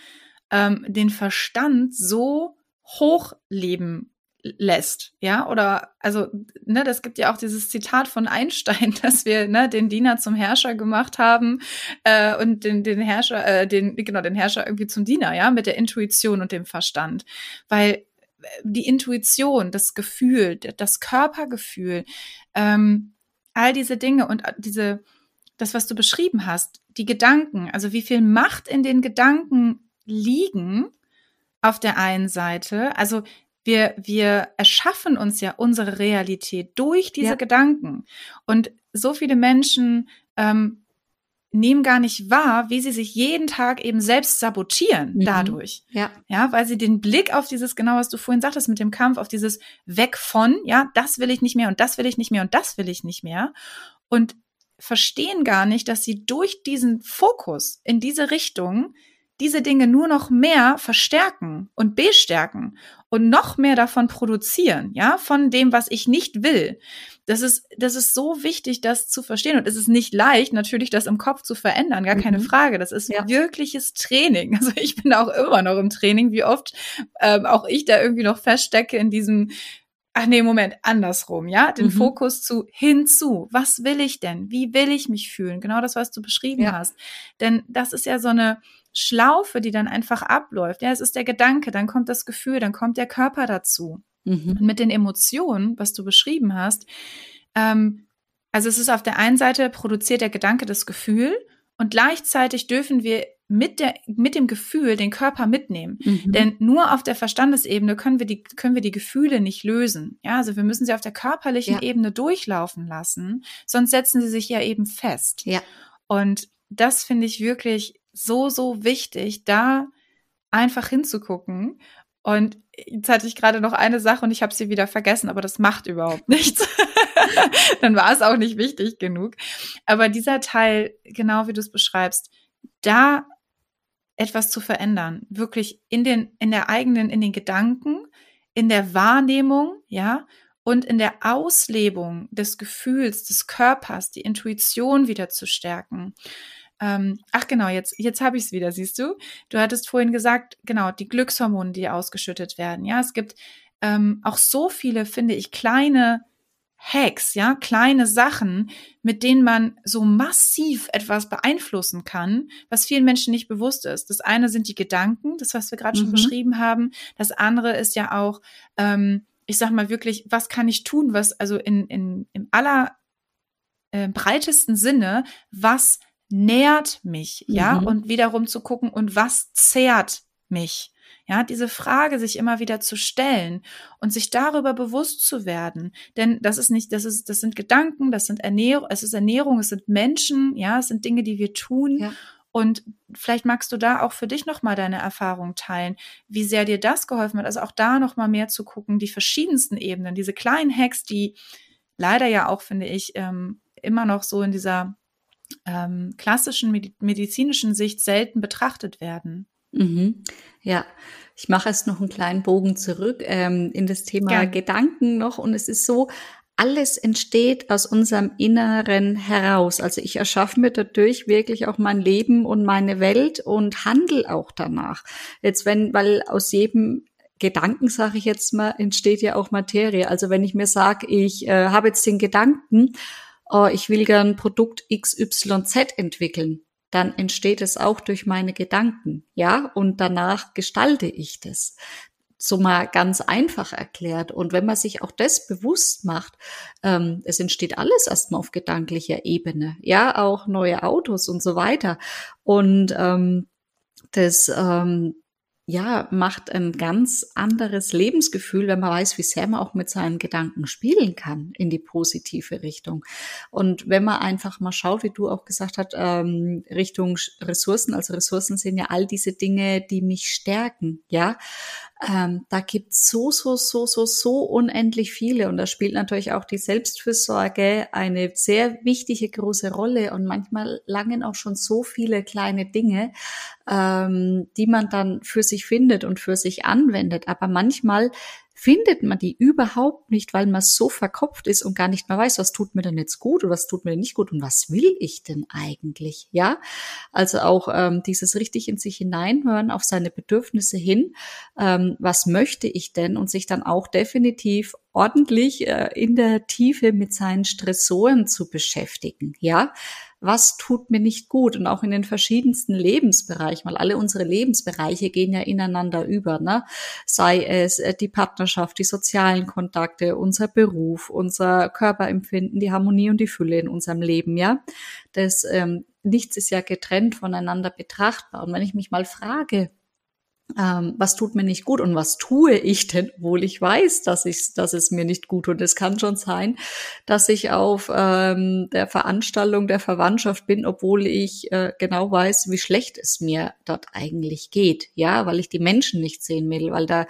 ähm, den Verstand so hochleben lässt, ja, oder also, ne, das gibt ja auch dieses Zitat von Einstein, dass wir ne, den Diener zum Herrscher gemacht haben äh, und den, den Herrscher, äh, den genau den Herrscher irgendwie zum Diener, ja, mit der Intuition und dem Verstand, weil äh, die Intuition, das Gefühl, das Körpergefühl, ähm, all diese Dinge und äh, diese, das, was du beschrieben hast, die Gedanken, also wie viel Macht in den Gedanken liegen auf der einen Seite, also wir, wir erschaffen uns ja unsere Realität durch diese ja. Gedanken. Und so viele Menschen ähm, nehmen gar nicht wahr, wie sie sich jeden Tag eben selbst sabotieren mhm. dadurch. Ja. Ja, weil sie den Blick auf dieses, genau was du vorhin sagtest mit dem Kampf, auf dieses Weg von, ja, das will ich nicht mehr und das will ich nicht mehr und das will ich nicht mehr. Und verstehen gar nicht, dass sie durch diesen Fokus in diese Richtung diese Dinge nur noch mehr verstärken und bestärken und noch mehr davon produzieren, ja, von dem, was ich nicht will. Das ist, das ist so wichtig, das zu verstehen. Und es ist nicht leicht, natürlich das im Kopf zu verändern, gar keine mhm. Frage. Das ist ja. wirkliches Training. Also ich bin auch immer noch im Training, wie oft ähm, auch ich da irgendwie noch feststecke in diesem, ach nee, Moment, andersrum, ja, den mhm. Fokus zu hinzu. Was will ich denn? Wie will ich mich fühlen? Genau das, was du beschrieben ja. hast. Denn das ist ja so eine, Schlaufe, die dann einfach abläuft. Ja, es ist der Gedanke, dann kommt das Gefühl, dann kommt der Körper dazu. Mhm. Und mit den Emotionen, was du beschrieben hast, ähm, also es ist auf der einen Seite produziert der Gedanke das Gefühl und gleichzeitig dürfen wir mit, der, mit dem Gefühl den Körper mitnehmen. Mhm. Denn nur auf der Verstandesebene können wir, die, können wir die Gefühle nicht lösen. Ja, also wir müssen sie auf der körperlichen ja. Ebene durchlaufen lassen, sonst setzen sie sich ja eben fest. Ja. Und das finde ich wirklich so, so wichtig, da einfach hinzugucken. Und jetzt hatte ich gerade noch eine Sache und ich habe sie wieder vergessen, aber das macht überhaupt nichts. Dann war es auch nicht wichtig genug. Aber dieser Teil, genau wie du es beschreibst, da etwas zu verändern, wirklich in den, in der eigenen, in den Gedanken, in der Wahrnehmung, ja, und in der Auslebung des Gefühls, des Körpers, die Intuition wieder zu stärken. Ähm, ach genau, jetzt, jetzt habe ich es wieder, siehst du? Du hattest vorhin gesagt, genau, die Glückshormone, die ausgeschüttet werden. Ja, es gibt ähm, auch so viele, finde ich, kleine Hacks, ja, kleine Sachen, mit denen man so massiv etwas beeinflussen kann, was vielen Menschen nicht bewusst ist. Das eine sind die Gedanken, das, was wir gerade mhm. schon beschrieben haben. Das andere ist ja auch, ähm, ich sag mal wirklich, was kann ich tun, was also in, in, im aller äh, breitesten Sinne, was nährt mich, ja, mhm. und wiederum zu gucken, und was zehrt mich? Ja, diese Frage sich immer wieder zu stellen und sich darüber bewusst zu werden. Denn das ist nicht, das ist, das sind Gedanken, das sind Ernährung, es ist Ernährung, es sind Menschen, ja, es sind Dinge, die wir tun. Ja. Und vielleicht magst du da auch für dich nochmal deine Erfahrung teilen, wie sehr dir das geholfen hat. Also auch da nochmal mehr zu gucken, die verschiedensten Ebenen, diese kleinen Hacks, die leider ja auch, finde ich, ähm, immer noch so in dieser ähm, klassischen medizinischen Sicht selten betrachtet werden. Mhm. Ja, ich mache jetzt noch einen kleinen Bogen zurück ähm, in das Thema Gern. Gedanken noch. Und es ist so, alles entsteht aus unserem Inneren heraus. Also ich erschaffe mir dadurch wirklich auch mein Leben und meine Welt und handle auch danach. Jetzt wenn, weil aus jedem Gedanken, sage ich jetzt mal, entsteht ja auch Materie. Also wenn ich mir sage, ich äh, habe jetzt den Gedanken, oh, ich will gern Produkt XYZ entwickeln, dann entsteht es auch durch meine Gedanken, ja, und danach gestalte ich das. So mal ganz einfach erklärt. Und wenn man sich auch das bewusst macht, ähm, es entsteht alles erstmal auf gedanklicher Ebene, ja, auch neue Autos und so weiter. Und ähm, das, ähm, ja, macht ein ganz anderes Lebensgefühl, wenn man weiß, wie sehr man auch mit seinen Gedanken spielen kann in die positive Richtung. Und wenn man einfach mal schaut, wie du auch gesagt hast, ähm, Richtung Ressourcen, also Ressourcen sind ja all diese Dinge, die mich stärken, ja. Ähm, da gibt's so, so, so, so, so unendlich viele. Und da spielt natürlich auch die Selbstfürsorge eine sehr wichtige große Rolle. Und manchmal langen auch schon so viele kleine Dinge, ähm, die man dann für sich findet und für sich anwendet. Aber manchmal findet man die überhaupt nicht, weil man so verkopft ist und gar nicht mehr weiß, was tut mir denn jetzt gut oder was tut mir denn nicht gut und was will ich denn eigentlich, ja? Also auch ähm, dieses richtig in sich hineinhören, auf seine Bedürfnisse hin, ähm, was möchte ich denn und sich dann auch definitiv ordentlich äh, in der Tiefe mit seinen Stressoren zu beschäftigen, ja? Was tut mir nicht gut und auch in den verschiedensten Lebensbereichen, weil alle unsere Lebensbereiche gehen ja ineinander über, ne? sei es äh, die Partnerschaft, die sozialen Kontakte, unser Beruf, unser Körperempfinden, die Harmonie und die Fülle in unserem Leben, ja. Das ähm, nichts ist ja getrennt voneinander betrachtbar. Und wenn ich mich mal frage, ähm, was tut mir nicht gut und was tue ich denn, obwohl ich weiß, dass, ich, dass es mir nicht gut tut. Es kann schon sein, dass ich auf ähm, der Veranstaltung der Verwandtschaft bin, obwohl ich äh, genau weiß, wie schlecht es mir dort eigentlich geht. Ja, weil ich die Menschen nicht sehen will, weil da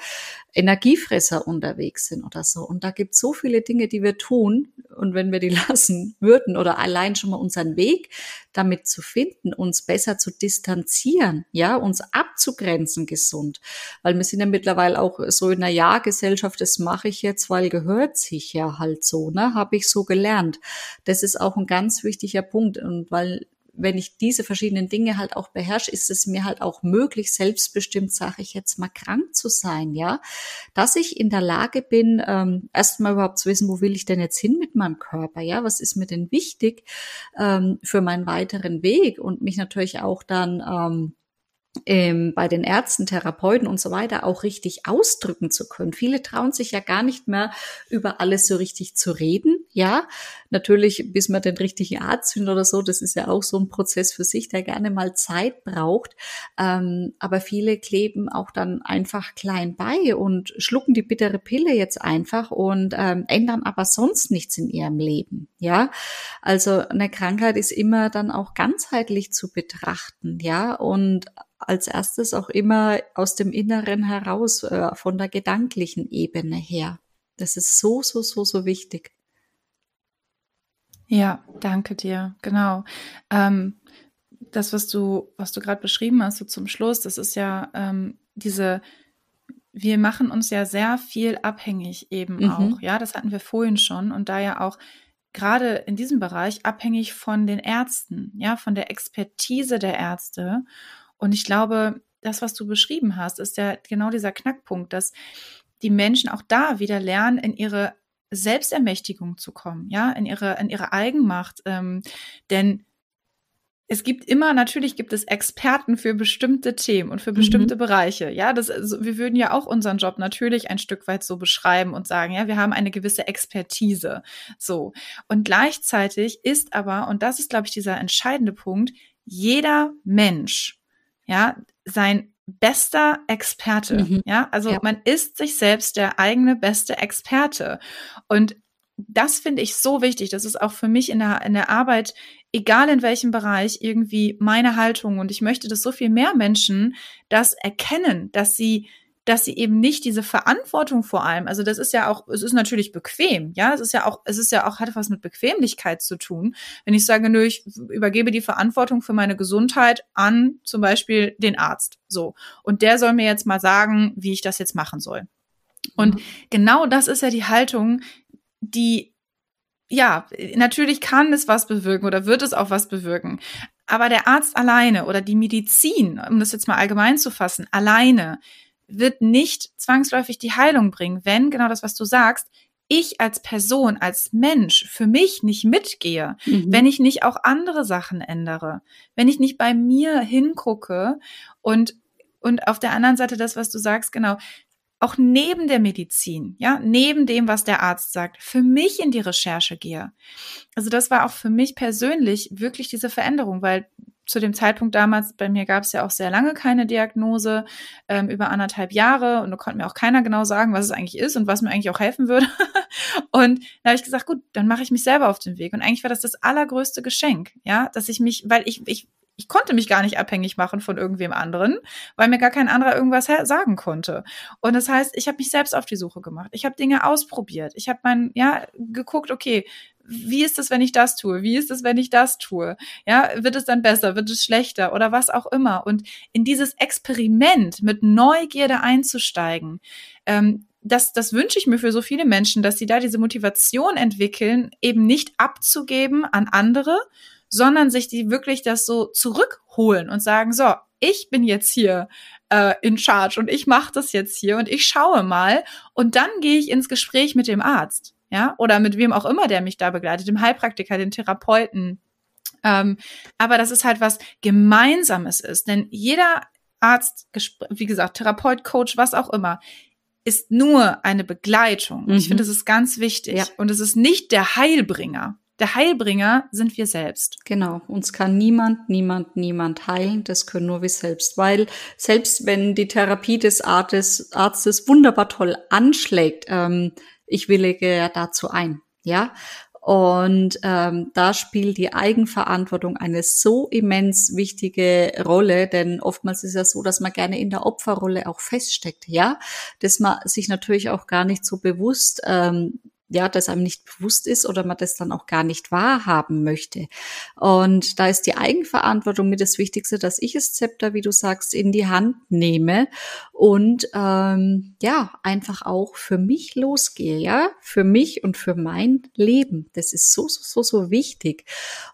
Energiefresser unterwegs sind oder so. Und da gibt es so viele Dinge, die wir tun. Und wenn wir die lassen würden oder allein schon mal unseren Weg damit zu finden, uns besser zu distanzieren, ja, uns abzugrenzen gesund. Weil wir sind ja mittlerweile auch so in einer Ja-Gesellschaft, das mache ich jetzt, weil gehört sich ja halt so, ne, habe ich so gelernt. Das ist auch ein ganz wichtiger Punkt. Und weil wenn ich diese verschiedenen Dinge halt auch beherrsche, ist es mir halt auch möglich, selbstbestimmt, sage ich jetzt mal, krank zu sein, ja. Dass ich in der Lage bin, ähm, erstmal überhaupt zu wissen, wo will ich denn jetzt hin mit meinem Körper, ja, was ist mir denn wichtig ähm, für meinen weiteren Weg und mich natürlich auch dann ähm, ähm, bei den Ärzten, Therapeuten und so weiter auch richtig ausdrücken zu können. Viele trauen sich ja gar nicht mehr über alles so richtig zu reden. Ja, natürlich, bis man den richtigen Arzt findet oder so, das ist ja auch so ein Prozess für sich, der gerne mal Zeit braucht. Ähm, aber viele kleben auch dann einfach klein bei und schlucken die bittere Pille jetzt einfach und ähm, ändern aber sonst nichts in ihrem Leben. Ja, also eine Krankheit ist immer dann auch ganzheitlich zu betrachten. Ja, und als erstes auch immer aus dem Inneren heraus, äh, von der gedanklichen Ebene her. Das ist so, so, so, so wichtig. Ja, danke dir. Genau. Ähm, das, was du, was du gerade beschrieben hast, so zum Schluss, das ist ja ähm, diese, wir machen uns ja sehr viel abhängig eben mhm. auch. Ja, das hatten wir vorhin schon und da ja auch gerade in diesem Bereich abhängig von den Ärzten, ja, von der Expertise der Ärzte. Und ich glaube, das, was du beschrieben hast, ist ja genau dieser Knackpunkt, dass die Menschen auch da wieder lernen, in ihre Selbstermächtigung zu kommen, ja, in ihre, in ihre Eigenmacht. Ähm, denn es gibt immer, natürlich gibt es Experten für bestimmte Themen und für mhm. bestimmte mhm. Bereiche. Ja, das, also wir würden ja auch unseren Job natürlich ein Stück weit so beschreiben und sagen, ja, wir haben eine gewisse Expertise. So. Und gleichzeitig ist aber, und das ist, glaube ich, dieser entscheidende Punkt, jeder Mensch ja, sein bester Experte. Mhm. Ja, also ja. man ist sich selbst der eigene beste Experte. Und das finde ich so wichtig. Das ist auch für mich in der, in der Arbeit, egal in welchem Bereich, irgendwie meine Haltung. Und ich möchte, dass so viel mehr Menschen das erkennen, dass sie dass sie eben nicht diese Verantwortung vor allem, also das ist ja auch, es ist natürlich bequem, ja, es ist ja auch, es ist ja auch, hat was mit Bequemlichkeit zu tun. Wenn ich sage, nö, ich übergebe die Verantwortung für meine Gesundheit an zum Beispiel den Arzt, so. Und der soll mir jetzt mal sagen, wie ich das jetzt machen soll. Und mhm. genau das ist ja die Haltung, die ja, natürlich kann es was bewirken oder wird es auch was bewirken. Aber der Arzt alleine oder die Medizin, um das jetzt mal allgemein zu fassen, alleine wird nicht zwangsläufig die Heilung bringen, wenn genau das, was du sagst, ich als Person, als Mensch für mich nicht mitgehe, mhm. wenn ich nicht auch andere Sachen ändere, wenn ich nicht bei mir hingucke und und auf der anderen Seite das, was du sagst, genau, auch neben der Medizin, ja, neben dem, was der Arzt sagt, für mich in die Recherche gehe. Also das war auch für mich persönlich wirklich diese Veränderung, weil zu dem Zeitpunkt damals, bei mir gab es ja auch sehr lange keine Diagnose, ähm, über anderthalb Jahre und da konnte mir auch keiner genau sagen, was es eigentlich ist und was mir eigentlich auch helfen würde. und da habe ich gesagt, gut, dann mache ich mich selber auf den Weg. Und eigentlich war das das allergrößte Geschenk, ja, dass ich mich, weil ich, ich, ich konnte mich gar nicht abhängig machen von irgendwem anderen, weil mir gar kein anderer irgendwas sagen konnte. Und das heißt, ich habe mich selbst auf die Suche gemacht. Ich habe Dinge ausprobiert. Ich habe mein, ja, geguckt, okay, wie ist es, wenn ich das tue? Wie ist es, wenn ich das tue? Ja, wird es dann besser? Wird es schlechter? Oder was auch immer? Und in dieses Experiment mit Neugierde einzusteigen, ähm, das, das wünsche ich mir für so viele Menschen, dass sie da diese Motivation entwickeln, eben nicht abzugeben an andere, sondern sich die wirklich das so zurückholen und sagen, so, ich bin jetzt hier äh, in Charge und ich mache das jetzt hier und ich schaue mal und dann gehe ich ins Gespräch mit dem Arzt ja, oder mit wem auch immer, der mich da begleitet, dem Heilpraktiker, den Therapeuten. Ähm, aber dass es halt was Gemeinsames ist, denn jeder Arzt, wie gesagt, Therapeut, Coach, was auch immer, ist nur eine Begleitung. Mhm. Ich finde, das ist ganz wichtig. Ja. Und es ist nicht der Heilbringer. Der Heilbringer sind wir selbst. Genau. Uns kann niemand, niemand, niemand heilen. Das können nur wir selbst. Weil selbst wenn die Therapie des Arztes, Arztes wunderbar toll anschlägt, ähm, ich willige ja dazu ein. Ja, und ähm, da spielt die Eigenverantwortung eine so immens wichtige Rolle, denn oftmals ist es ja so, dass man gerne in der Opferrolle auch feststeckt, ja, dass man sich natürlich auch gar nicht so bewusst ähm, ja, das einem nicht bewusst ist oder man das dann auch gar nicht wahrhaben möchte. Und da ist die Eigenverantwortung mit das Wichtigste, dass ich das Zepter, wie du sagst, in die Hand nehme und ähm, ja, einfach auch für mich losgehe, ja, für mich und für mein Leben. Das ist so, so, so, so wichtig.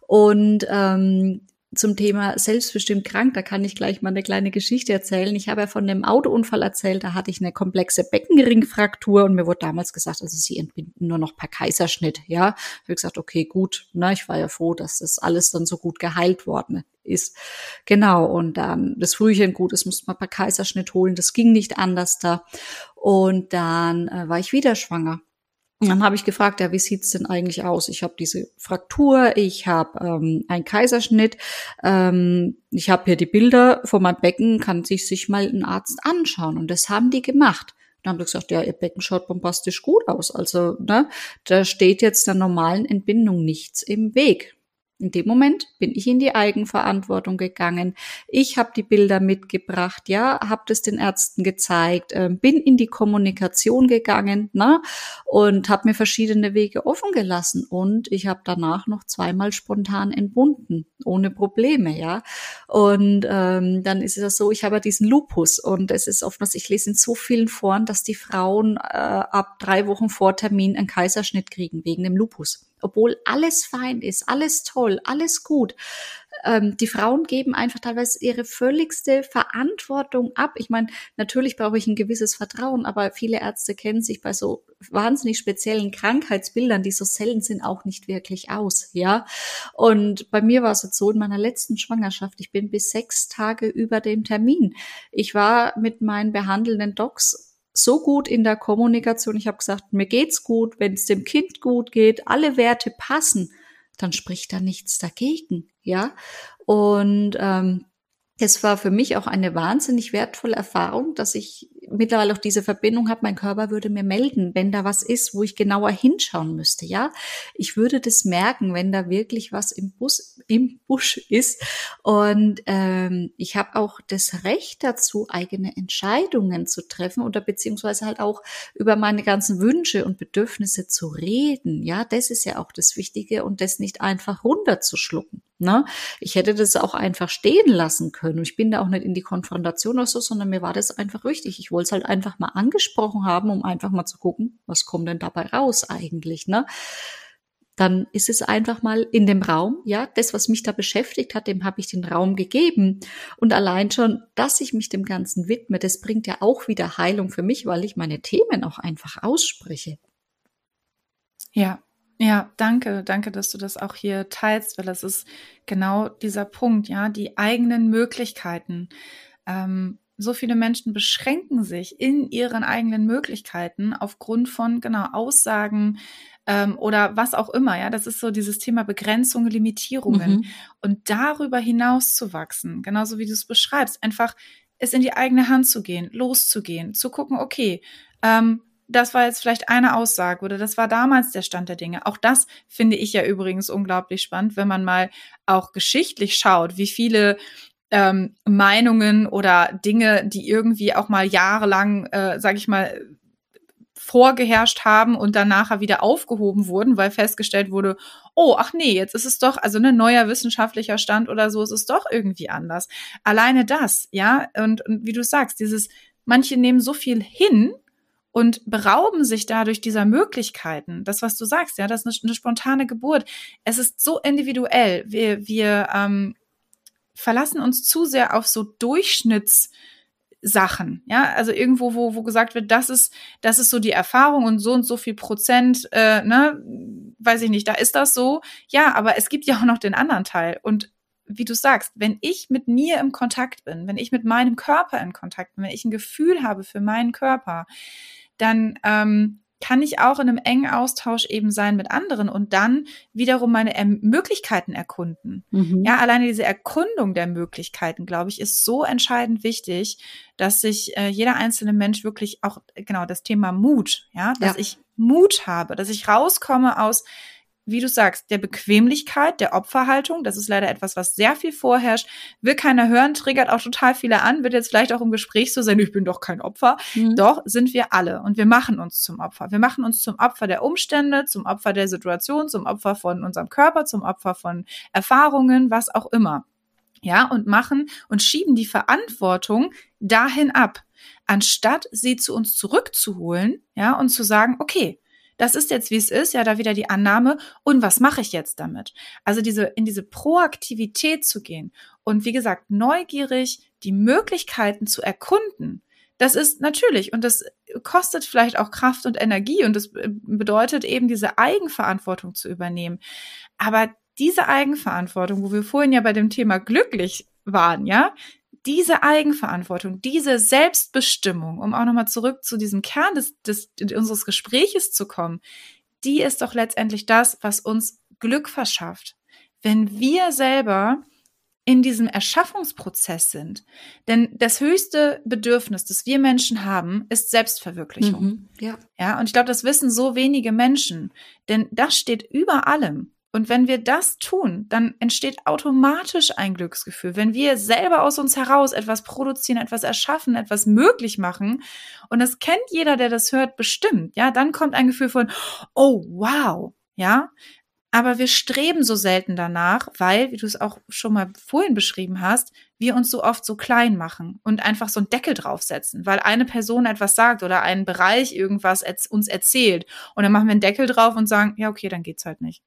Und ähm, zum Thema selbstbestimmt krank, da kann ich gleich mal eine kleine Geschichte erzählen. Ich habe ja von einem Autounfall erzählt, da hatte ich eine komplexe Beckenringfraktur und mir wurde damals gesagt, also sie entbinden nur noch per Kaiserschnitt. Ja, ich habe gesagt, okay, gut. Na, ich war ja froh, dass das alles dann so gut geheilt worden ist. Genau, und dann das Frühchen, gut, das musste man per Kaiserschnitt holen, das ging nicht anders da. Und dann äh, war ich wieder schwanger. Und dann habe ich gefragt, ja, wie sieht's denn eigentlich aus? Ich habe diese Fraktur, ich habe ähm, einen Kaiserschnitt, ähm, ich habe hier die Bilder von meinem Becken, kann sich sich mal ein Arzt anschauen. Und das haben die gemacht. Dann haben die gesagt, ja, ihr Becken schaut bombastisch gut aus. Also, ne, da steht jetzt der normalen Entbindung nichts im Weg. In dem Moment bin ich in die Eigenverantwortung gegangen. Ich habe die Bilder mitgebracht, ja, habe das den Ärzten gezeigt, äh, bin in die Kommunikation gegangen ne, und habe mir verschiedene Wege offen gelassen. Und ich habe danach noch zweimal spontan entbunden, ohne Probleme, ja. Und ähm, dann ist es so, ich habe ja diesen Lupus und es ist oftmals, ich lese in so vielen Foren, dass die Frauen äh, ab drei Wochen vor Termin einen Kaiserschnitt kriegen wegen dem Lupus obwohl alles fein ist, alles toll, alles gut. Ähm, die Frauen geben einfach teilweise ihre völligste Verantwortung ab. Ich meine, natürlich brauche ich ein gewisses Vertrauen, aber viele Ärzte kennen sich bei so wahnsinnig speziellen Krankheitsbildern, die so selten sind, auch nicht wirklich aus, ja. Und bei mir war es jetzt so in meiner letzten Schwangerschaft, ich bin bis sechs Tage über dem Termin. Ich war mit meinen behandelnden Docs so gut in der Kommunikation. Ich habe gesagt, mir geht's gut, wenn es dem Kind gut geht, alle Werte passen, dann spricht da nichts dagegen, ja. Und ähm, es war für mich auch eine wahnsinnig wertvolle Erfahrung, dass ich mittlerweile auch diese Verbindung habe, mein Körper würde mir melden, wenn da was ist, wo ich genauer hinschauen müsste, ja. Ich würde das merken, wenn da wirklich was im Bus, im Busch ist. Und ähm, ich habe auch das Recht dazu, eigene Entscheidungen zu treffen oder beziehungsweise halt auch über meine ganzen Wünsche und Bedürfnisse zu reden. Ja, das ist ja auch das Wichtige und das nicht einfach runterzuschlucken. Ne? Ich hätte das auch einfach stehen lassen können. Ich bin da auch nicht in die Konfrontation oder so, sondern mir war das einfach wichtig. Ich wollte es halt einfach mal angesprochen haben, um einfach mal zu gucken, was kommt denn dabei raus eigentlich, ne? Dann ist es einfach mal in dem Raum, ja, das, was mich da beschäftigt hat, dem habe ich den Raum gegeben. Und allein schon, dass ich mich dem Ganzen widme, das bringt ja auch wieder Heilung für mich, weil ich meine Themen auch einfach ausspreche. Ja, ja, danke, danke, dass du das auch hier teilst, weil das ist genau dieser Punkt, ja, die eigenen Möglichkeiten. Ähm, so viele Menschen beschränken sich in ihren eigenen Möglichkeiten aufgrund von genau Aussagen ähm, oder was auch immer. Ja, das ist so dieses Thema Begrenzung, Limitierungen mhm. und darüber hinaus zu wachsen, genauso wie du es beschreibst, einfach es in die eigene Hand zu gehen, loszugehen, zu gucken, okay, ähm, das war jetzt vielleicht eine Aussage oder das war damals der Stand der Dinge. Auch das finde ich ja übrigens unglaublich spannend, wenn man mal auch geschichtlich schaut, wie viele ähm, Meinungen oder Dinge, die irgendwie auch mal jahrelang, äh, sage ich mal, vorgeherrscht haben und dann nachher wieder aufgehoben wurden, weil festgestellt wurde, oh, ach nee, jetzt ist es doch, also ein ne, neuer wissenschaftlicher Stand oder so, ist es doch irgendwie anders. Alleine das, ja, und, und wie du sagst, dieses, manche nehmen so viel hin, und berauben sich dadurch dieser Möglichkeiten. Das, was du sagst, ja, das ist eine, eine spontane Geburt. Es ist so individuell. Wir, wir ähm, verlassen uns zu sehr auf so Durchschnitts Sachen, ja, also irgendwo, wo, wo gesagt wird, das ist, das ist so die Erfahrung und so und so viel Prozent, äh, ne, weiß ich nicht, da ist das so. Ja, aber es gibt ja auch noch den anderen Teil. Und wie du sagst, wenn ich mit mir im Kontakt bin, wenn ich mit meinem Körper in Kontakt bin, wenn ich ein Gefühl habe für meinen Körper, dann ähm, kann ich auch in einem engen Austausch eben sein mit anderen und dann wiederum meine er Möglichkeiten erkunden. Mhm. Ja, alleine diese Erkundung der Möglichkeiten, glaube ich, ist so entscheidend wichtig, dass sich äh, jeder einzelne Mensch wirklich auch genau das Thema Mut, ja, dass ja. ich Mut habe, dass ich rauskomme aus wie du sagst, der Bequemlichkeit, der Opferhaltung. Das ist leider etwas, was sehr viel vorherrscht. Will keiner hören, triggert auch total viele an, wird jetzt vielleicht auch im Gespräch so sein, ich bin doch kein Opfer. Mhm. Doch sind wir alle und wir machen uns zum Opfer. Wir machen uns zum Opfer der Umstände, zum Opfer der Situation, zum Opfer von unserem Körper, zum Opfer von Erfahrungen, was auch immer. Ja, und machen und schieben die Verantwortung dahin ab, anstatt sie zu uns zurückzuholen, ja, und zu sagen, okay, das ist jetzt, wie es ist, ja, da wieder die Annahme. Und was mache ich jetzt damit? Also diese, in diese Proaktivität zu gehen und wie gesagt, neugierig die Möglichkeiten zu erkunden. Das ist natürlich und das kostet vielleicht auch Kraft und Energie und das bedeutet eben diese Eigenverantwortung zu übernehmen. Aber diese Eigenverantwortung, wo wir vorhin ja bei dem Thema glücklich waren, ja, diese Eigenverantwortung, diese Selbstbestimmung, um auch nochmal zurück zu diesem Kern des, des, unseres Gespräches zu kommen, die ist doch letztendlich das, was uns Glück verschafft. Wenn wir selber in diesem Erschaffungsprozess sind. Denn das höchste Bedürfnis, das wir Menschen haben, ist Selbstverwirklichung. Mhm, ja. ja, und ich glaube, das wissen so wenige Menschen. Denn das steht über allem. Und wenn wir das tun, dann entsteht automatisch ein Glücksgefühl. Wenn wir selber aus uns heraus etwas produzieren, etwas erschaffen, etwas möglich machen, und das kennt jeder, der das hört, bestimmt, ja, dann kommt ein Gefühl von, oh, wow, ja. Aber wir streben so selten danach, weil, wie du es auch schon mal vorhin beschrieben hast, wir uns so oft so klein machen und einfach so einen Deckel draufsetzen, weil eine Person etwas sagt oder ein Bereich irgendwas uns erzählt. Und dann machen wir einen Deckel drauf und sagen, ja, okay, dann geht's halt nicht.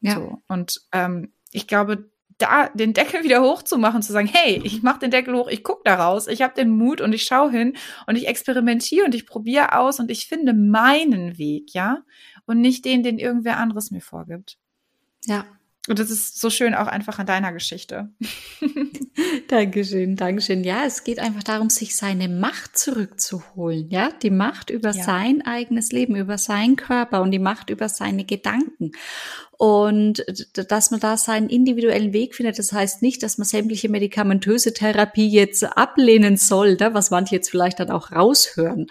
Ja. So. Und ähm, ich glaube, da den Deckel wieder hochzumachen, zu sagen, hey, ich mache den Deckel hoch, ich guck da raus, ich habe den Mut und ich schaue hin und ich experimentiere und ich probiere aus und ich finde meinen Weg, ja, und nicht den, den irgendwer anderes mir vorgibt. Ja. Und das ist so schön auch einfach an deiner Geschichte. Dankeschön, Dankeschön. Ja, es geht einfach darum, sich seine Macht zurückzuholen. Ja, die Macht über ja. sein eigenes Leben, über seinen Körper und die Macht über seine Gedanken. Und dass man da seinen individuellen Weg findet, das heißt nicht, dass man sämtliche medikamentöse Therapie jetzt ablehnen soll, ne, was manche jetzt vielleicht dann auch raushören.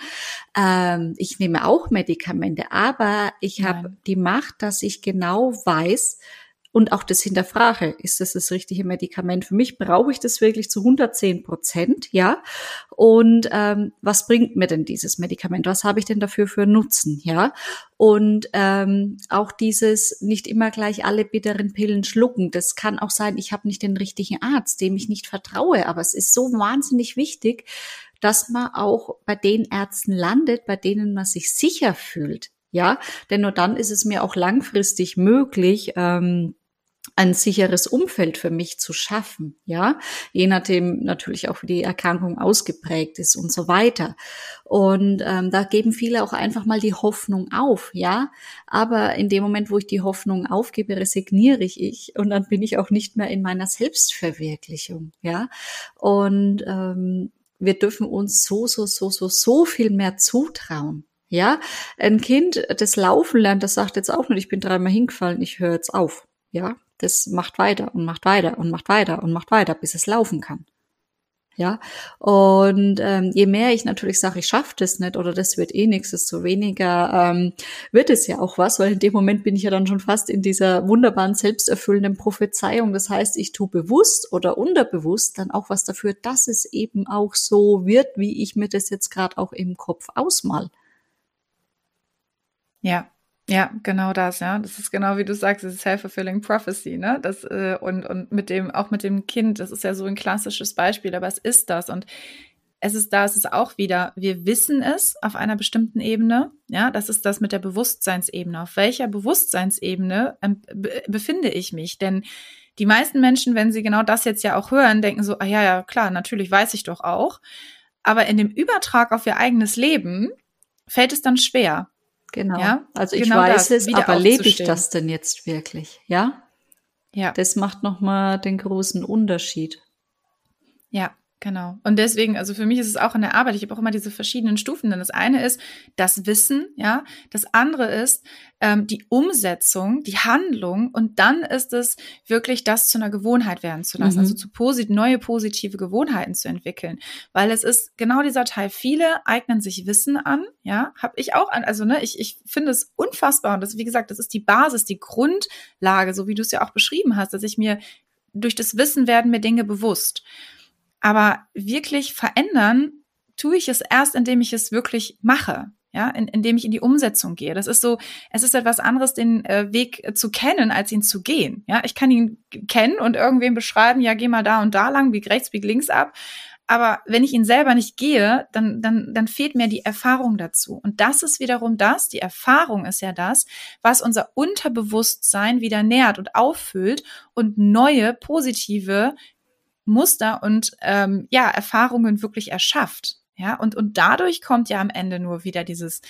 Ähm, ich nehme auch Medikamente, aber ich habe die Macht, dass ich genau weiß, und auch das hinterfrage, ist das das richtige Medikament für mich? Brauche ich das wirklich zu 110 Prozent? Ja. Und ähm, was bringt mir denn dieses Medikament? Was habe ich denn dafür für Nutzen? Ja. Und ähm, auch dieses nicht immer gleich alle bitteren Pillen schlucken. Das kann auch sein, ich habe nicht den richtigen Arzt, dem ich nicht vertraue. Aber es ist so wahnsinnig wichtig, dass man auch bei den Ärzten landet, bei denen man sich sicher fühlt. Ja, denn nur dann ist es mir auch langfristig möglich, ähm, ein sicheres Umfeld für mich zu schaffen, ja, je nachdem natürlich auch wie die Erkrankung ausgeprägt ist und so weiter. Und ähm, da geben viele auch einfach mal die Hoffnung auf, ja. Aber in dem Moment, wo ich die Hoffnung aufgebe, resigniere ich ich und dann bin ich auch nicht mehr in meiner Selbstverwirklichung, ja. Und ähm, wir dürfen uns so, so, so, so, so viel mehr zutrauen. Ja, ein Kind, das laufen lernt, das sagt jetzt auch nicht, ich bin dreimal hingefallen, ich höre jetzt auf. Ja, das macht weiter und macht weiter und macht weiter und macht weiter, bis es laufen kann. Ja, und ähm, je mehr ich natürlich sage, ich schaffe das nicht oder das wird eh nichts, desto weniger ähm, wird es ja auch was, weil in dem Moment bin ich ja dann schon fast in dieser wunderbaren selbsterfüllenden Prophezeiung. Das heißt, ich tue bewusst oder unterbewusst dann auch was dafür, dass es eben auch so wird, wie ich mir das jetzt gerade auch im Kopf ausmal. Ja, ja, genau das, ja. Das ist genau wie du sagst, das ist self-fulfilling prophecy, ne? Das, äh, und, und mit dem, auch mit dem Kind, das ist ja so ein klassisches Beispiel, aber es ist das. Und es ist da, es ist auch wieder, wir wissen es auf einer bestimmten Ebene, ja, das ist das mit der Bewusstseinsebene. Auf welcher Bewusstseinsebene ähm, be befinde ich mich? Denn die meisten Menschen, wenn sie genau das jetzt ja auch hören, denken so, ah ja, ja, klar, natürlich weiß ich doch auch. Aber in dem Übertrag auf ihr eigenes Leben fällt es dann schwer. Genau. Ja? Also ich genau weiß das, es, aber lebe ich das denn jetzt wirklich? Ja? Ja. Das macht nochmal den großen Unterschied. Ja. Genau. Und deswegen, also für mich ist es auch in der Arbeit, ich habe auch immer diese verschiedenen Stufen. Denn das eine ist das Wissen, ja. Das andere ist ähm, die Umsetzung, die Handlung. Und dann ist es wirklich, das zu einer Gewohnheit werden zu lassen, also mhm. also zu posit neue positive Gewohnheiten zu entwickeln. Weil es ist genau dieser Teil. Viele eignen sich Wissen an, ja. Habe ich auch an, also ne, ich, ich finde es unfassbar. Und das, wie gesagt, das ist die Basis, die Grundlage, so wie du es ja auch beschrieben hast, dass ich mir durch das Wissen werden mir Dinge bewusst. Aber wirklich verändern tue ich es erst, indem ich es wirklich mache. Ja, in, indem ich in die Umsetzung gehe. Das ist so, es ist etwas anderes, den äh, Weg zu kennen, als ihn zu gehen. Ja, ich kann ihn kennen und irgendwem beschreiben, ja, geh mal da und da lang, bieg rechts, bieg links ab. Aber wenn ich ihn selber nicht gehe, dann, dann, dann fehlt mir die Erfahrung dazu. Und das ist wiederum das, die Erfahrung ist ja das, was unser Unterbewusstsein wieder nährt und auffüllt und neue positive Muster und ähm, ja, Erfahrungen wirklich erschafft. Ja, und, und dadurch kommt ja am Ende nur wieder dieses,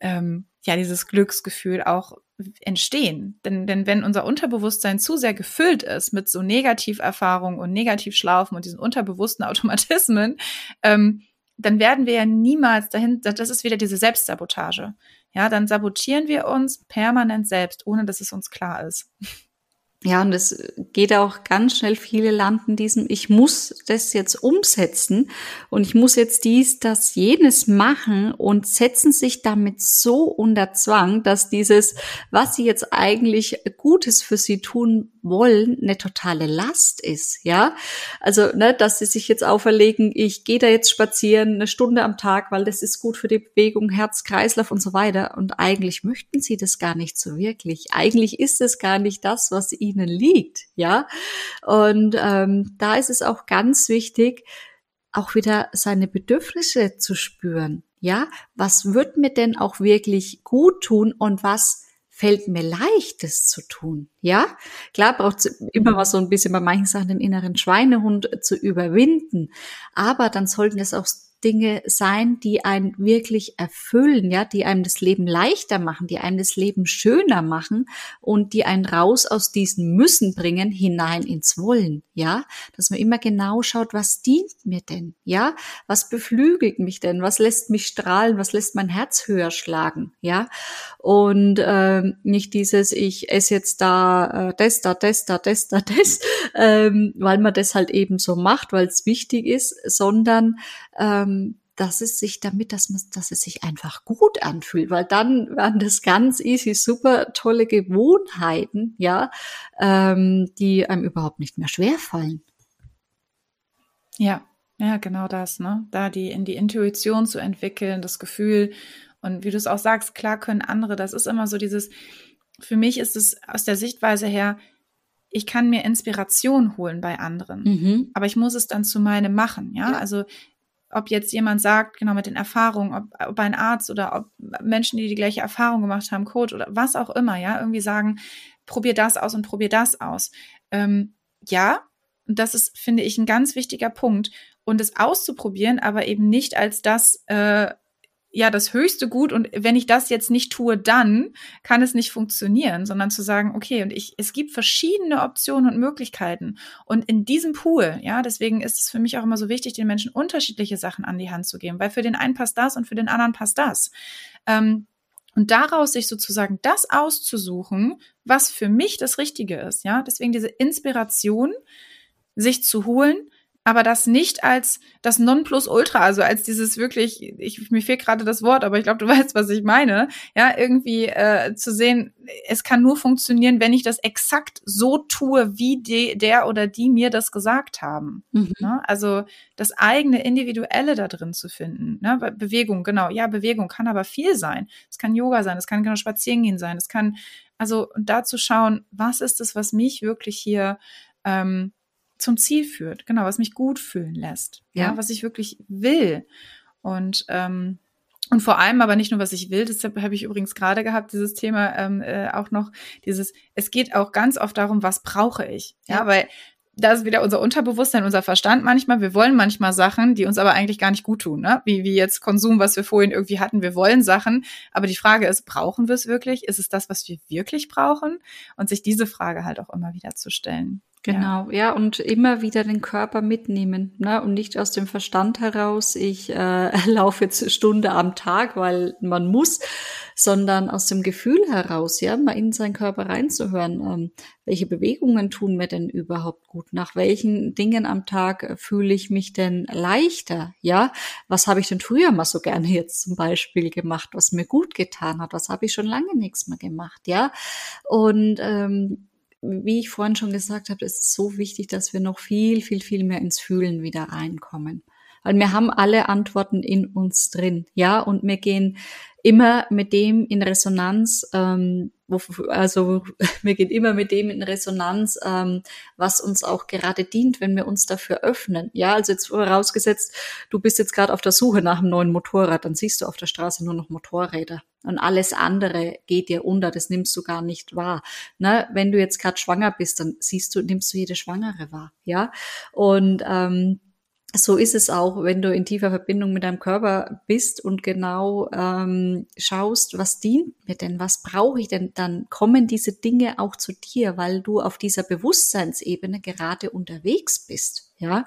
ähm, ja, dieses Glücksgefühl auch entstehen. Denn, denn wenn unser Unterbewusstsein zu sehr gefüllt ist mit so Negativerfahrungen und Negativschlaufen und diesen unterbewussten Automatismen, ähm, dann werden wir ja niemals dahin, das ist wieder diese Selbstsabotage. Ja, dann sabotieren wir uns permanent selbst, ohne dass es uns klar ist. Ja, und es geht auch ganz schnell, viele landen diesem, ich muss das jetzt umsetzen und ich muss jetzt dies, das, jenes machen und setzen sich damit so unter Zwang, dass dieses, was sie jetzt eigentlich Gutes für sie tun wollen, eine totale Last ist, ja. Also, ne, dass sie sich jetzt auferlegen, ich gehe da jetzt spazieren eine Stunde am Tag, weil das ist gut für die Bewegung, Herz, Kreislauf und so weiter. Und eigentlich möchten sie das gar nicht so wirklich. Eigentlich ist es gar nicht das, was ihnen liegt, ja. Und ähm, da ist es auch ganz wichtig, auch wieder seine Bedürfnisse zu spüren. Ja, was wird mir denn auch wirklich gut tun und was fällt mir leicht, das zu tun? Ja, klar braucht es immer mal so ein bisschen bei manchen Sachen den inneren Schweinehund zu überwinden. Aber dann sollten es auch Dinge sein, die einen wirklich erfüllen, ja, die einem das Leben leichter machen, die einem das Leben schöner machen und die einen raus aus diesen Müssen bringen hinein ins Wollen, ja, dass man immer genau schaut, was dient mir denn, ja, was beflügelt mich denn, was lässt mich strahlen, was lässt mein Herz höher schlagen, ja, und äh, nicht dieses, ich esse jetzt da äh, das, da, das, da, das, da, das, ähm, weil man das halt eben so macht, weil es wichtig ist, sondern ähm, dass es sich damit, dass man, dass es sich einfach gut anfühlt, weil dann waren das ganz easy, super tolle Gewohnheiten, ja, ähm, die einem überhaupt nicht mehr schwerfallen. Ja, ja, genau das, ne? Da die in die Intuition zu entwickeln, das Gefühl und wie du es auch sagst, klar können andere, das ist immer so dieses, für mich ist es aus der Sichtweise her, ich kann mir Inspiration holen bei anderen, mhm. aber ich muss es dann zu meinem machen, ja? ja? Also ob jetzt jemand sagt, genau mit den Erfahrungen, ob, ob ein Arzt oder ob Menschen, die die gleiche Erfahrung gemacht haben, Coach oder was auch immer, ja, irgendwie sagen, probier das aus und probier das aus. Ähm, ja, das ist, finde ich, ein ganz wichtiger Punkt. Und es auszuprobieren, aber eben nicht als das, äh, ja das höchste Gut und wenn ich das jetzt nicht tue, dann kann es nicht funktionieren, sondern zu sagen, okay, und ich, es gibt verschiedene Optionen und Möglichkeiten und in diesem Pool, ja, deswegen ist es für mich auch immer so wichtig, den Menschen unterschiedliche Sachen an die Hand zu geben, weil für den einen passt das und für den anderen passt das. Ähm, und daraus sich sozusagen das auszusuchen, was für mich das Richtige ist, ja, deswegen diese Inspiration sich zu holen, aber das nicht als das Nonplusultra, also als dieses wirklich, ich, mir fehlt gerade das Wort, aber ich glaube, du weißt, was ich meine, ja, irgendwie äh, zu sehen, es kann nur funktionieren, wenn ich das exakt so tue, wie de, der oder die mir das gesagt haben. Mhm. Ne? Also das eigene Individuelle da drin zu finden. Ne? Bewegung, genau, ja, Bewegung kann aber viel sein. Es kann Yoga sein, es kann genau spazieren gehen sein, es kann, also da zu schauen, was ist es, was mich wirklich hier ähm, zum Ziel führt, genau, was mich gut fühlen lässt, ja, ja was ich wirklich will. Und ähm, und vor allem aber nicht nur, was ich will, deshalb habe ich übrigens gerade gehabt, dieses Thema ähm, äh, auch noch, dieses, es geht auch ganz oft darum, was brauche ich. Ja, ja weil da ist wieder unser Unterbewusstsein, unser Verstand manchmal. Wir wollen manchmal Sachen, die uns aber eigentlich gar nicht gut tun, ne? Wie, wie jetzt Konsum, was wir vorhin irgendwie hatten. Wir wollen Sachen, aber die Frage ist, brauchen wir es wirklich? Ist es das, was wir wirklich brauchen? Und sich diese Frage halt auch immer wieder zu stellen. Genau, ja. ja, und immer wieder den Körper mitnehmen, ne? Und nicht aus dem Verstand heraus, ich äh, laufe jetzt Stunde am Tag, weil man muss, sondern aus dem Gefühl heraus, ja, mal in seinen Körper reinzuhören. Ähm, welche Bewegungen tun mir denn überhaupt gut? Nach welchen Dingen am Tag fühle ich mich denn leichter? Ja, was habe ich denn früher mal so gerne jetzt zum Beispiel gemacht, was mir gut getan hat? Was habe ich schon lange nichts mehr gemacht? Ja, und ähm, wie ich vorhin schon gesagt habe, ist es so wichtig, dass wir noch viel, viel, viel mehr ins Fühlen wieder reinkommen. Weil wir haben alle Antworten in uns drin, ja, und wir gehen immer mit dem in Resonanz, ähm, wo, also wir gehen immer mit dem in Resonanz, ähm, was uns auch gerade dient, wenn wir uns dafür öffnen. Ja, also jetzt vorausgesetzt, du bist jetzt gerade auf der Suche nach einem neuen Motorrad, dann siehst du auf der Straße nur noch Motorräder und alles andere geht dir unter, das nimmst du gar nicht wahr. Ne? Wenn du jetzt gerade schwanger bist, dann siehst du, nimmst du jede Schwangere wahr, ja. Und ähm, so ist es auch, wenn du in tiefer Verbindung mit deinem Körper bist und genau ähm, schaust, was dient mir denn, was brauche ich denn, dann kommen diese Dinge auch zu dir, weil du auf dieser Bewusstseinsebene gerade unterwegs bist. Ja,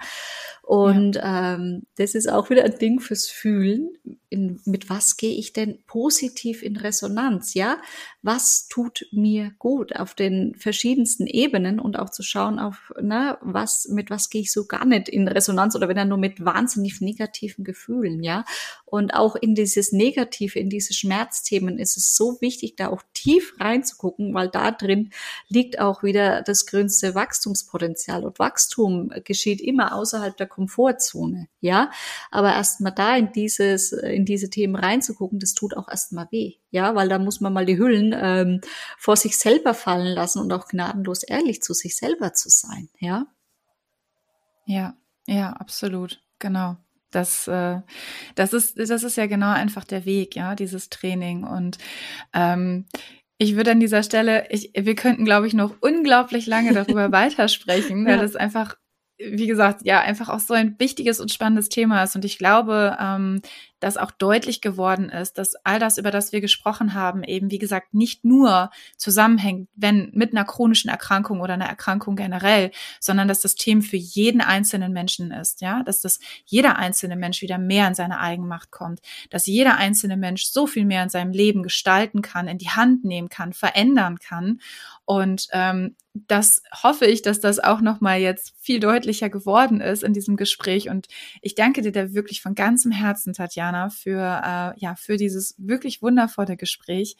und ja. Ähm, das ist auch wieder ein Ding fürs Fühlen. In, mit was gehe ich denn positiv in Resonanz? Ja, was tut mir gut auf den verschiedensten Ebenen und auch zu schauen auf, na, was, mit was gehe ich so gar nicht in Resonanz oder wenn er nur mit wahnsinnig negativen Gefühlen, ja. Und auch in dieses Negative, in diese Schmerzthemen ist es so wichtig, da auch tief reinzugucken, weil da drin liegt auch wieder das größte Wachstumspotenzial und Wachstum geschieht immer außerhalb der Komfortzone, ja. Aber erstmal da in dieses, in diese Themen reinzugucken, das tut auch erstmal weh, ja, weil da muss man mal die Hüllen ähm, vor sich selber fallen lassen und auch gnadenlos ehrlich zu sich selber zu sein, ja. Ja, ja, absolut, genau. Das, äh, das ist, das ist ja genau einfach der Weg, ja, dieses Training. Und ähm, Ich würde an dieser Stelle, ich, wir könnten, glaube ich, noch unglaublich lange darüber weitersprechen, weil ja. das einfach wie gesagt, ja, einfach auch so ein wichtiges und spannendes Thema ist. Und ich glaube, ähm, dass auch deutlich geworden ist, dass all das, über das wir gesprochen haben, eben, wie gesagt, nicht nur zusammenhängt, wenn mit einer chronischen Erkrankung oder einer Erkrankung generell, sondern dass das Thema für jeden einzelnen Menschen ist, ja, dass das jeder einzelne Mensch wieder mehr in seine Eigenmacht kommt, dass jeder einzelne Mensch so viel mehr in seinem Leben gestalten kann, in die Hand nehmen kann, verändern kann. Und ähm, das hoffe ich, dass das auch noch mal jetzt viel deutlicher geworden ist in diesem Gespräch. Und ich danke dir da wirklich von ganzem Herzen, Tatjana, für äh, ja für dieses wirklich wundervolle Gespräch.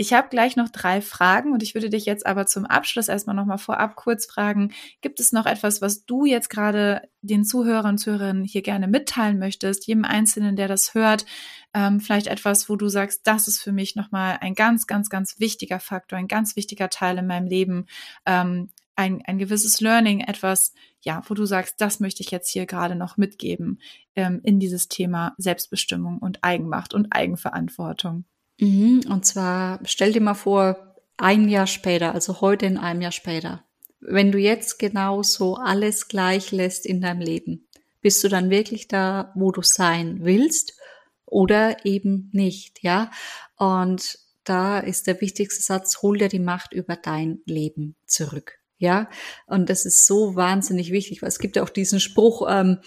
Ich habe gleich noch drei Fragen und ich würde dich jetzt aber zum Abschluss erstmal noch mal vorab kurz fragen: Gibt es noch etwas, was du jetzt gerade den Zuhörern und Zuhörerinnen hier gerne mitteilen möchtest, jedem Einzelnen, der das hört? Ähm, vielleicht etwas, wo du sagst, das ist für mich noch mal ein ganz, ganz, ganz wichtiger Faktor, ein ganz wichtiger Teil in meinem Leben, ähm, ein, ein gewisses Learning, etwas, ja, wo du sagst, das möchte ich jetzt hier gerade noch mitgeben ähm, in dieses Thema Selbstbestimmung und Eigenmacht und Eigenverantwortung. Mhm, und zwar stell dir mal vor, ein Jahr später, also heute in einem Jahr später, wenn du jetzt genauso alles gleich lässt in deinem Leben, bist du dann wirklich da, wo du sein willst oder eben nicht, ja? Und da ist der wichtigste Satz, hol dir die Macht über dein Leben zurück. Ja, und das ist so wahnsinnig wichtig, weil es gibt ja auch diesen Spruch, ähm,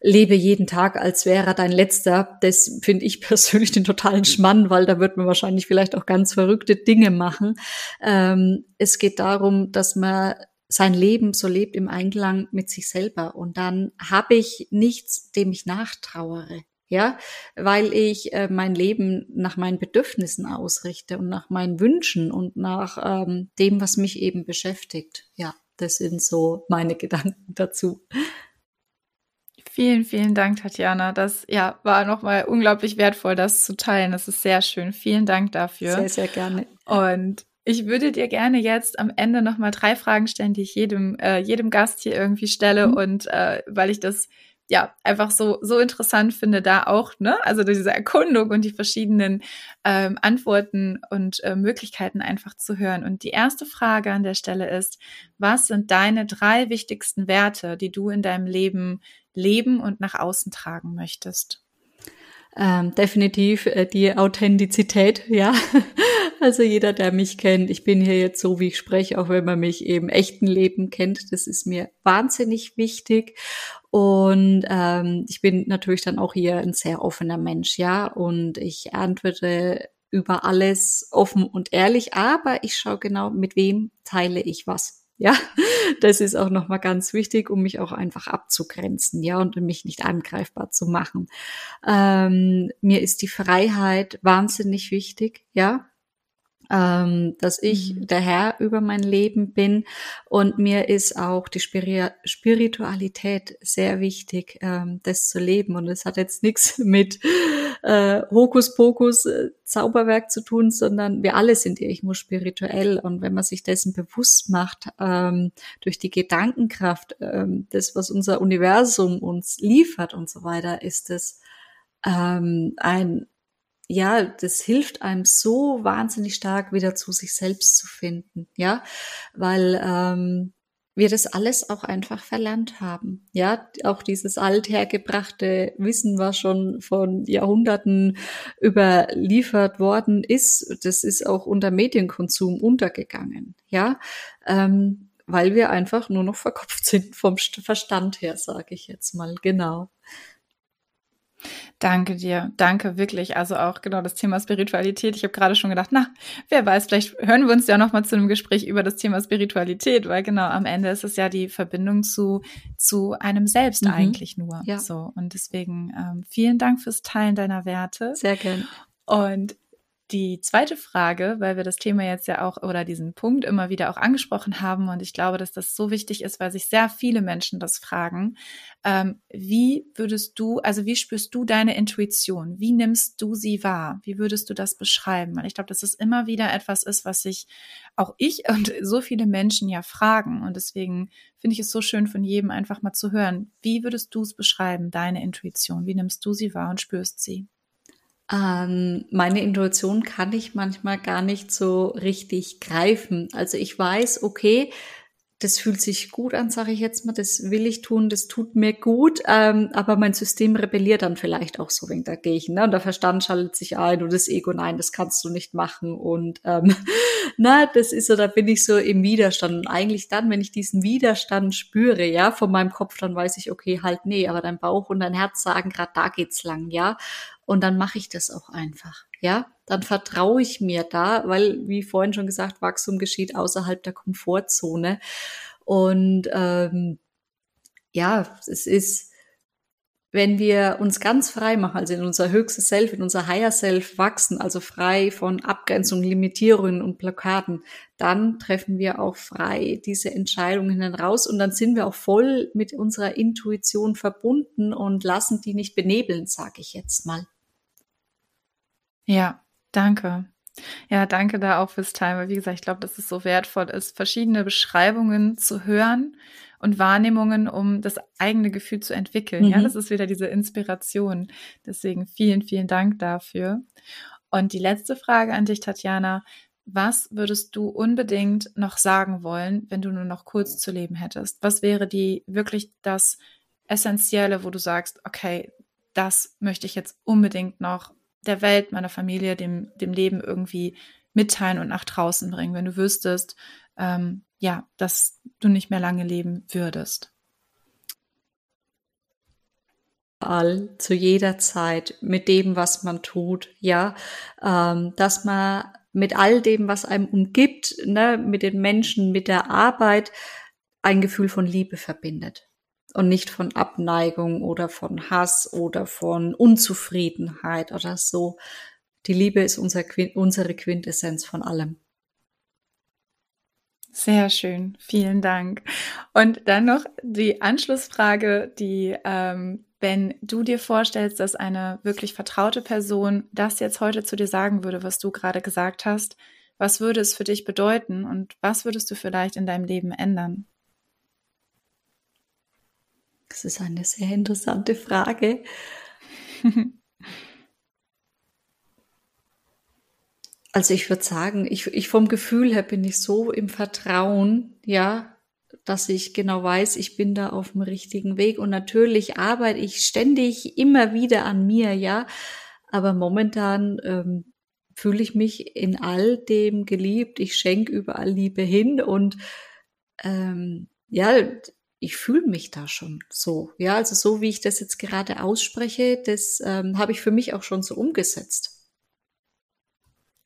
lebe jeden Tag, als wäre dein letzter. Das finde ich persönlich den totalen Schmann, weil da wird man wahrscheinlich vielleicht auch ganz verrückte Dinge machen. Ähm, es geht darum, dass man sein Leben so lebt im Einklang mit sich selber. Und dann habe ich nichts, dem ich nachtrauere ja, weil ich äh, mein Leben nach meinen Bedürfnissen ausrichte und nach meinen Wünschen und nach ähm, dem, was mich eben beschäftigt. Ja, das sind so meine Gedanken dazu. Vielen, vielen Dank, Tatjana. Das ja war nochmal unglaublich wertvoll, das zu teilen. Das ist sehr schön. Vielen Dank dafür. Sehr, sehr gerne. Und ich würde dir gerne jetzt am Ende nochmal drei Fragen stellen, die ich jedem, äh, jedem Gast hier irgendwie stelle. Mhm. Und äh, weil ich das ja, einfach so, so interessant finde, da auch, ne, also diese Erkundung und die verschiedenen ähm, Antworten und äh, Möglichkeiten einfach zu hören. Und die erste Frage an der Stelle ist, was sind deine drei wichtigsten Werte, die du in deinem Leben leben und nach außen tragen möchtest? Ähm, definitiv äh, die Authentizität, ja. Also jeder, der mich kennt, ich bin hier jetzt so, wie ich spreche, auch wenn man mich eben echten Leben kennt, das ist mir wahnsinnig wichtig. Und ähm, ich bin natürlich dann auch hier ein sehr offener Mensch, ja. Und ich antworte über alles offen und ehrlich, aber ich schaue genau, mit wem teile ich was. Ja, das ist auch nochmal ganz wichtig, um mich auch einfach abzugrenzen, ja, und mich nicht angreifbar zu machen. Ähm, mir ist die Freiheit wahnsinnig wichtig, ja ähm, dass ich mhm. der Herr über mein Leben bin. Und mir ist auch die Spiri Spiritualität sehr wichtig, ähm, das zu leben. Und es hat jetzt nichts mit äh, Hokuspokus äh, Zauberwerk zu tun, sondern wir alle sind irgendwo spirituell. Und wenn man sich dessen bewusst macht ähm, durch die Gedankenkraft, ähm, das was unser Universum uns liefert und so weiter, ist es ähm, ein ja, das hilft einem so wahnsinnig stark wieder zu sich selbst zu finden, ja, weil ähm, wir das alles auch einfach verlernt haben. Ja, auch dieses althergebrachte Wissen, was schon von Jahrhunderten überliefert worden ist, das ist auch unter Medienkonsum untergegangen. Ja, ähm, weil wir einfach nur noch verkopft sind vom Verstand her, sage ich jetzt mal genau. Danke dir, danke wirklich. Also auch genau das Thema Spiritualität. Ich habe gerade schon gedacht, na, wer weiß, vielleicht hören wir uns ja noch mal zu einem Gespräch über das Thema Spiritualität, weil genau am Ende ist es ja die Verbindung zu zu einem selbst mhm. eigentlich nur. Ja. So und deswegen ähm, vielen Dank fürs Teilen deiner Werte. Sehr gern. Und die zweite Frage, weil wir das Thema jetzt ja auch oder diesen Punkt immer wieder auch angesprochen haben und ich glaube, dass das so wichtig ist, weil sich sehr viele Menschen das fragen. Ähm, wie würdest du, also wie spürst du deine Intuition? Wie nimmst du sie wahr? Wie würdest du das beschreiben? Weil ich glaube, dass es immer wieder etwas ist, was sich auch ich und so viele Menschen ja fragen und deswegen finde ich es so schön von jedem einfach mal zu hören. Wie würdest du es beschreiben, deine Intuition? Wie nimmst du sie wahr und spürst sie? Ähm, meine Intuition kann ich manchmal gar nicht so richtig greifen. Also ich weiß, okay, das fühlt sich gut an, sage ich jetzt mal, das will ich tun, das tut mir gut, ähm, aber mein System rebelliert dann vielleicht auch so wegen dagegen. Ne? Und der Verstand schaltet sich ein und das Ego, nein, das kannst du nicht machen. Und ähm, na, das ist so, da bin ich so im Widerstand. Und eigentlich dann, wenn ich diesen Widerstand spüre, ja, von meinem Kopf, dann weiß ich, okay, halt nee, aber dein Bauch und dein Herz sagen, gerade da geht's lang, ja. Und dann mache ich das auch einfach, ja dann vertraue ich mir da, weil, wie vorhin schon gesagt, Wachstum geschieht außerhalb der Komfortzone. Und ähm, ja, es ist, wenn wir uns ganz frei machen, also in unser höchstes Self, in unser Higher Self wachsen, also frei von Abgrenzungen, Limitierungen und Blockaden, dann treffen wir auch frei diese Entscheidungen heraus und dann sind wir auch voll mit unserer Intuition verbunden und lassen die nicht benebeln, sage ich jetzt mal. Ja, Danke. Ja, danke da auch fürs Teilen, weil wie gesagt, ich glaube, dass es so wertvoll ist, verschiedene Beschreibungen zu hören und Wahrnehmungen, um das eigene Gefühl zu entwickeln. Mhm. Ja, das ist wieder diese Inspiration. Deswegen vielen, vielen Dank dafür. Und die letzte Frage an dich, Tatjana. Was würdest du unbedingt noch sagen wollen, wenn du nur noch kurz zu leben hättest? Was wäre die wirklich das Essentielle, wo du sagst, okay, das möchte ich jetzt unbedingt noch der Welt, meiner Familie, dem, dem Leben irgendwie mitteilen und nach draußen bringen, wenn du wüsstest, ähm, ja, dass du nicht mehr lange leben würdest? All, zu jeder Zeit, mit dem, was man tut, ja, ähm, dass man mit all dem, was einem umgibt, ne, mit den Menschen, mit der Arbeit, ein Gefühl von Liebe verbindet und nicht von Abneigung oder von Hass oder von Unzufriedenheit oder so. Die Liebe ist unser, unsere Quintessenz von allem. Sehr schön, vielen Dank. Und dann noch die Anschlussfrage, die, ähm, wenn du dir vorstellst, dass eine wirklich vertraute Person das jetzt heute zu dir sagen würde, was du gerade gesagt hast, was würde es für dich bedeuten und was würdest du vielleicht in deinem Leben ändern? Das ist eine sehr interessante Frage. also ich würde sagen, ich, ich vom Gefühl her bin ich so im Vertrauen, ja, dass ich genau weiß, ich bin da auf dem richtigen Weg. Und natürlich arbeite ich ständig immer wieder an mir, ja. Aber momentan ähm, fühle ich mich in all dem geliebt. Ich schenke überall Liebe hin und ähm, ja, ich fühle mich da schon so. Ja, also so wie ich das jetzt gerade ausspreche, das ähm, habe ich für mich auch schon so umgesetzt.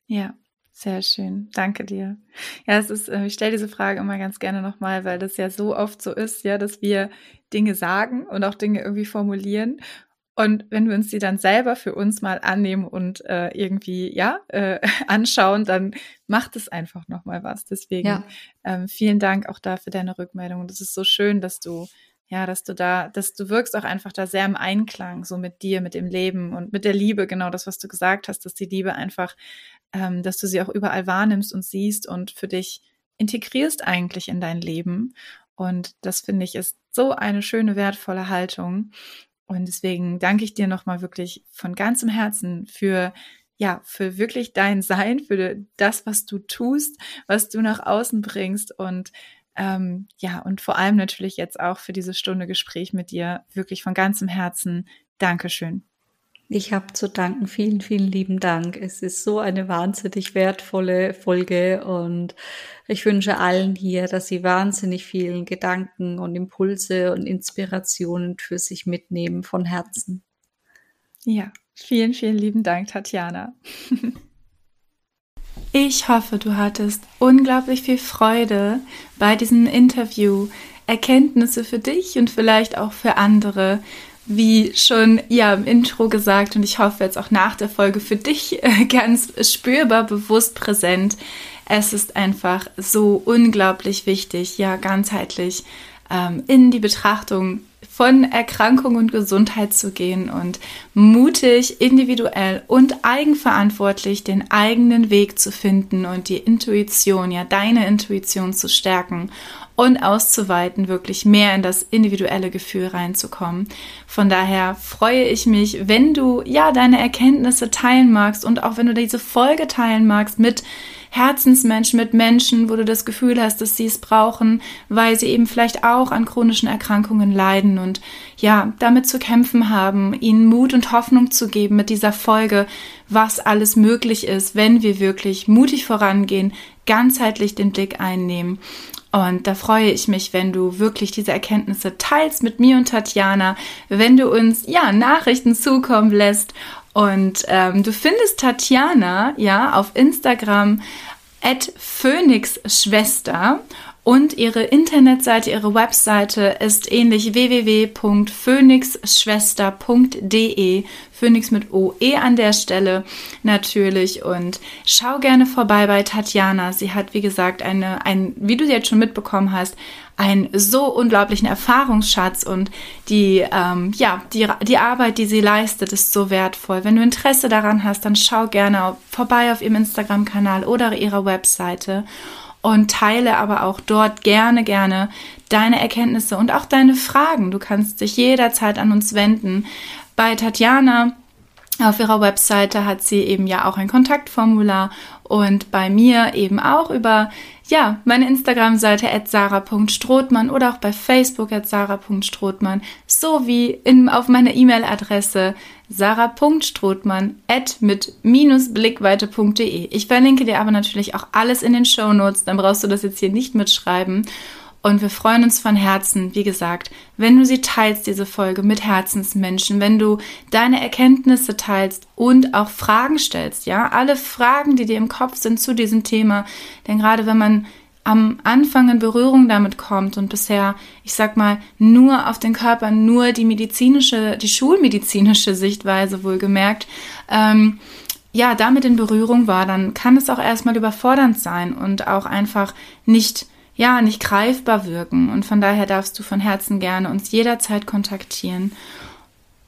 Ja, sehr schön. Danke dir. Ja, es ist, äh, ich stelle diese Frage immer ganz gerne nochmal, weil das ja so oft so ist, ja, dass wir Dinge sagen und auch Dinge irgendwie formulieren und wenn wir uns die dann selber für uns mal annehmen und äh, irgendwie ja äh, anschauen, dann macht es einfach noch mal was. Deswegen ja. ähm, vielen Dank auch da für deine Rückmeldung. Und es ist so schön, dass du ja, dass du da, dass du wirkst auch einfach da sehr im Einklang so mit dir, mit dem Leben und mit der Liebe. Genau das, was du gesagt hast, dass die Liebe einfach, ähm, dass du sie auch überall wahrnimmst und siehst und für dich integrierst eigentlich in dein Leben. Und das finde ich ist so eine schöne, wertvolle Haltung. Und deswegen danke ich dir nochmal wirklich von ganzem Herzen für ja, für wirklich dein Sein, für das, was du tust, was du nach außen bringst und ähm, ja, und vor allem natürlich jetzt auch für diese Stunde Gespräch mit dir. Wirklich von ganzem Herzen Dankeschön. Ich habe zu danken. Vielen, vielen lieben Dank. Es ist so eine wahnsinnig wertvolle Folge und ich wünsche allen hier, dass sie wahnsinnig vielen Gedanken und Impulse und Inspirationen für sich mitnehmen von Herzen. Ja, vielen, vielen lieben Dank, Tatjana. Ich hoffe, du hattest unglaublich viel Freude bei diesem Interview, Erkenntnisse für dich und vielleicht auch für andere wie schon ja im Intro gesagt und ich hoffe jetzt auch nach der Folge für dich äh, ganz spürbar bewusst präsent. Es ist einfach so unglaublich wichtig, ja ganzheitlich ähm, in die Betrachtung von Erkrankung und Gesundheit zu gehen und mutig, individuell und eigenverantwortlich den eigenen Weg zu finden und die Intuition, ja deine Intuition zu stärken und auszuweiten, wirklich mehr in das individuelle Gefühl reinzukommen. Von daher freue ich mich, wenn du ja deine Erkenntnisse teilen magst und auch wenn du diese Folge teilen magst mit Herzensmenschen, mit Menschen, wo du das Gefühl hast, dass sie es brauchen, weil sie eben vielleicht auch an chronischen Erkrankungen leiden und ja, damit zu kämpfen haben, ihnen Mut und Hoffnung zu geben mit dieser Folge, was alles möglich ist, wenn wir wirklich mutig vorangehen, ganzheitlich den Blick einnehmen. Und da freue ich mich, wenn du wirklich diese Erkenntnisse teilst mit mir und Tatjana, wenn du uns ja Nachrichten zukommen lässt und ähm, du findest Tatjana ja auf Instagram at Phoenixschwester und ihre Internetseite, ihre Webseite ist ähnlich www.phoenixschwester.de. Phoenix mit OE an der Stelle natürlich. Und schau gerne vorbei bei Tatjana. Sie hat, wie gesagt, eine, ein, wie du jetzt schon mitbekommen hast, einen so unglaublichen Erfahrungsschatz und die, ähm, ja, die, die Arbeit, die sie leistet, ist so wertvoll. Wenn du Interesse daran hast, dann schau gerne vorbei auf ihrem Instagram-Kanal oder ihrer Webseite und teile aber auch dort gerne, gerne deine Erkenntnisse und auch deine Fragen. Du kannst dich jederzeit an uns wenden. Bei Tatjana auf ihrer Webseite hat sie eben ja auch ein Kontaktformular und bei mir eben auch über ja, meine Instagram-Seite at sarah.strothmann oder auch bei Facebook at sarah.strothmann sowie in, auf meiner E-Mail-Adresse sarah.strothmann at mit minusblickweite.de. Ich verlinke dir aber natürlich auch alles in den Show Notes, dann brauchst du das jetzt hier nicht mitschreiben. Und wir freuen uns von Herzen, wie gesagt, wenn du sie teilst, diese Folge mit Herzensmenschen, wenn du deine Erkenntnisse teilst und auch Fragen stellst, ja, alle Fragen, die dir im Kopf sind zu diesem Thema. Denn gerade wenn man am Anfang in Berührung damit kommt und bisher, ich sag mal, nur auf den Körper, nur die medizinische, die schulmedizinische Sichtweise wohlgemerkt, ähm, ja, damit in Berührung war, dann kann es auch erstmal überfordernd sein und auch einfach nicht ja, nicht greifbar wirken. Und von daher darfst du von Herzen gerne uns jederzeit kontaktieren.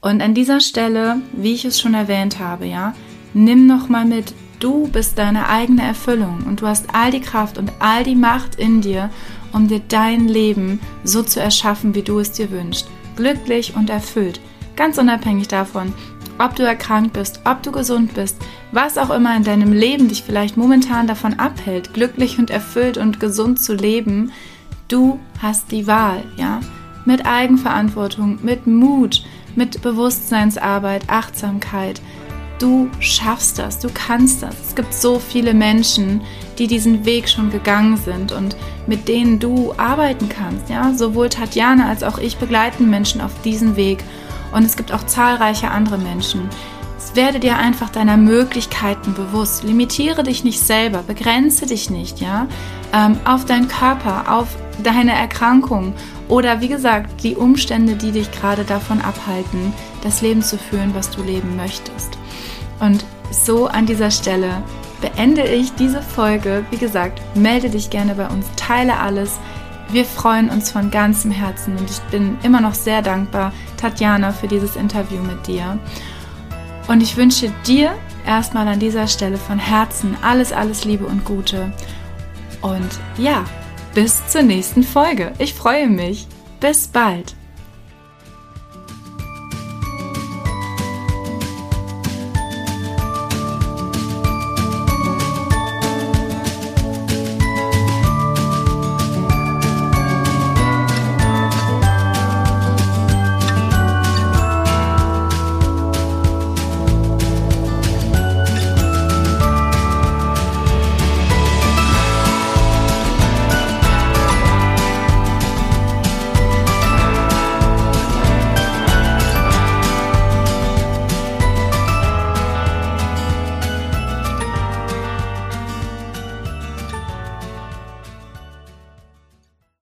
Und an dieser Stelle, wie ich es schon erwähnt habe, ja, nimm noch mal mit, du bist deine eigene Erfüllung und du hast all die Kraft und all die Macht in dir, um dir dein Leben so zu erschaffen, wie du es dir wünschst. Glücklich und erfüllt. Ganz unabhängig davon, ob du erkrankt bist, ob du gesund bist, was auch immer in deinem Leben dich vielleicht momentan davon abhält, glücklich und erfüllt und gesund zu leben, du hast die Wahl, ja? Mit Eigenverantwortung, mit Mut, mit Bewusstseinsarbeit, Achtsamkeit. Du schaffst das, du kannst das. Es gibt so viele Menschen, die diesen Weg schon gegangen sind und mit denen du arbeiten kannst, ja? Sowohl Tatjana als auch ich begleiten Menschen auf diesen Weg und es gibt auch zahlreiche andere Menschen. Werde dir einfach deiner Möglichkeiten bewusst. Limitiere dich nicht selber, begrenze dich nicht, ja, ähm, auf deinen Körper, auf deine Erkrankung oder wie gesagt die Umstände, die dich gerade davon abhalten, das Leben zu führen, was du leben möchtest. Und so an dieser Stelle beende ich diese Folge. Wie gesagt, melde dich gerne bei uns, teile alles. Wir freuen uns von ganzem Herzen und ich bin immer noch sehr dankbar, Tatjana, für dieses Interview mit dir. Und ich wünsche dir erstmal an dieser Stelle von Herzen alles, alles Liebe und Gute. Und ja, bis zur nächsten Folge. Ich freue mich. Bis bald.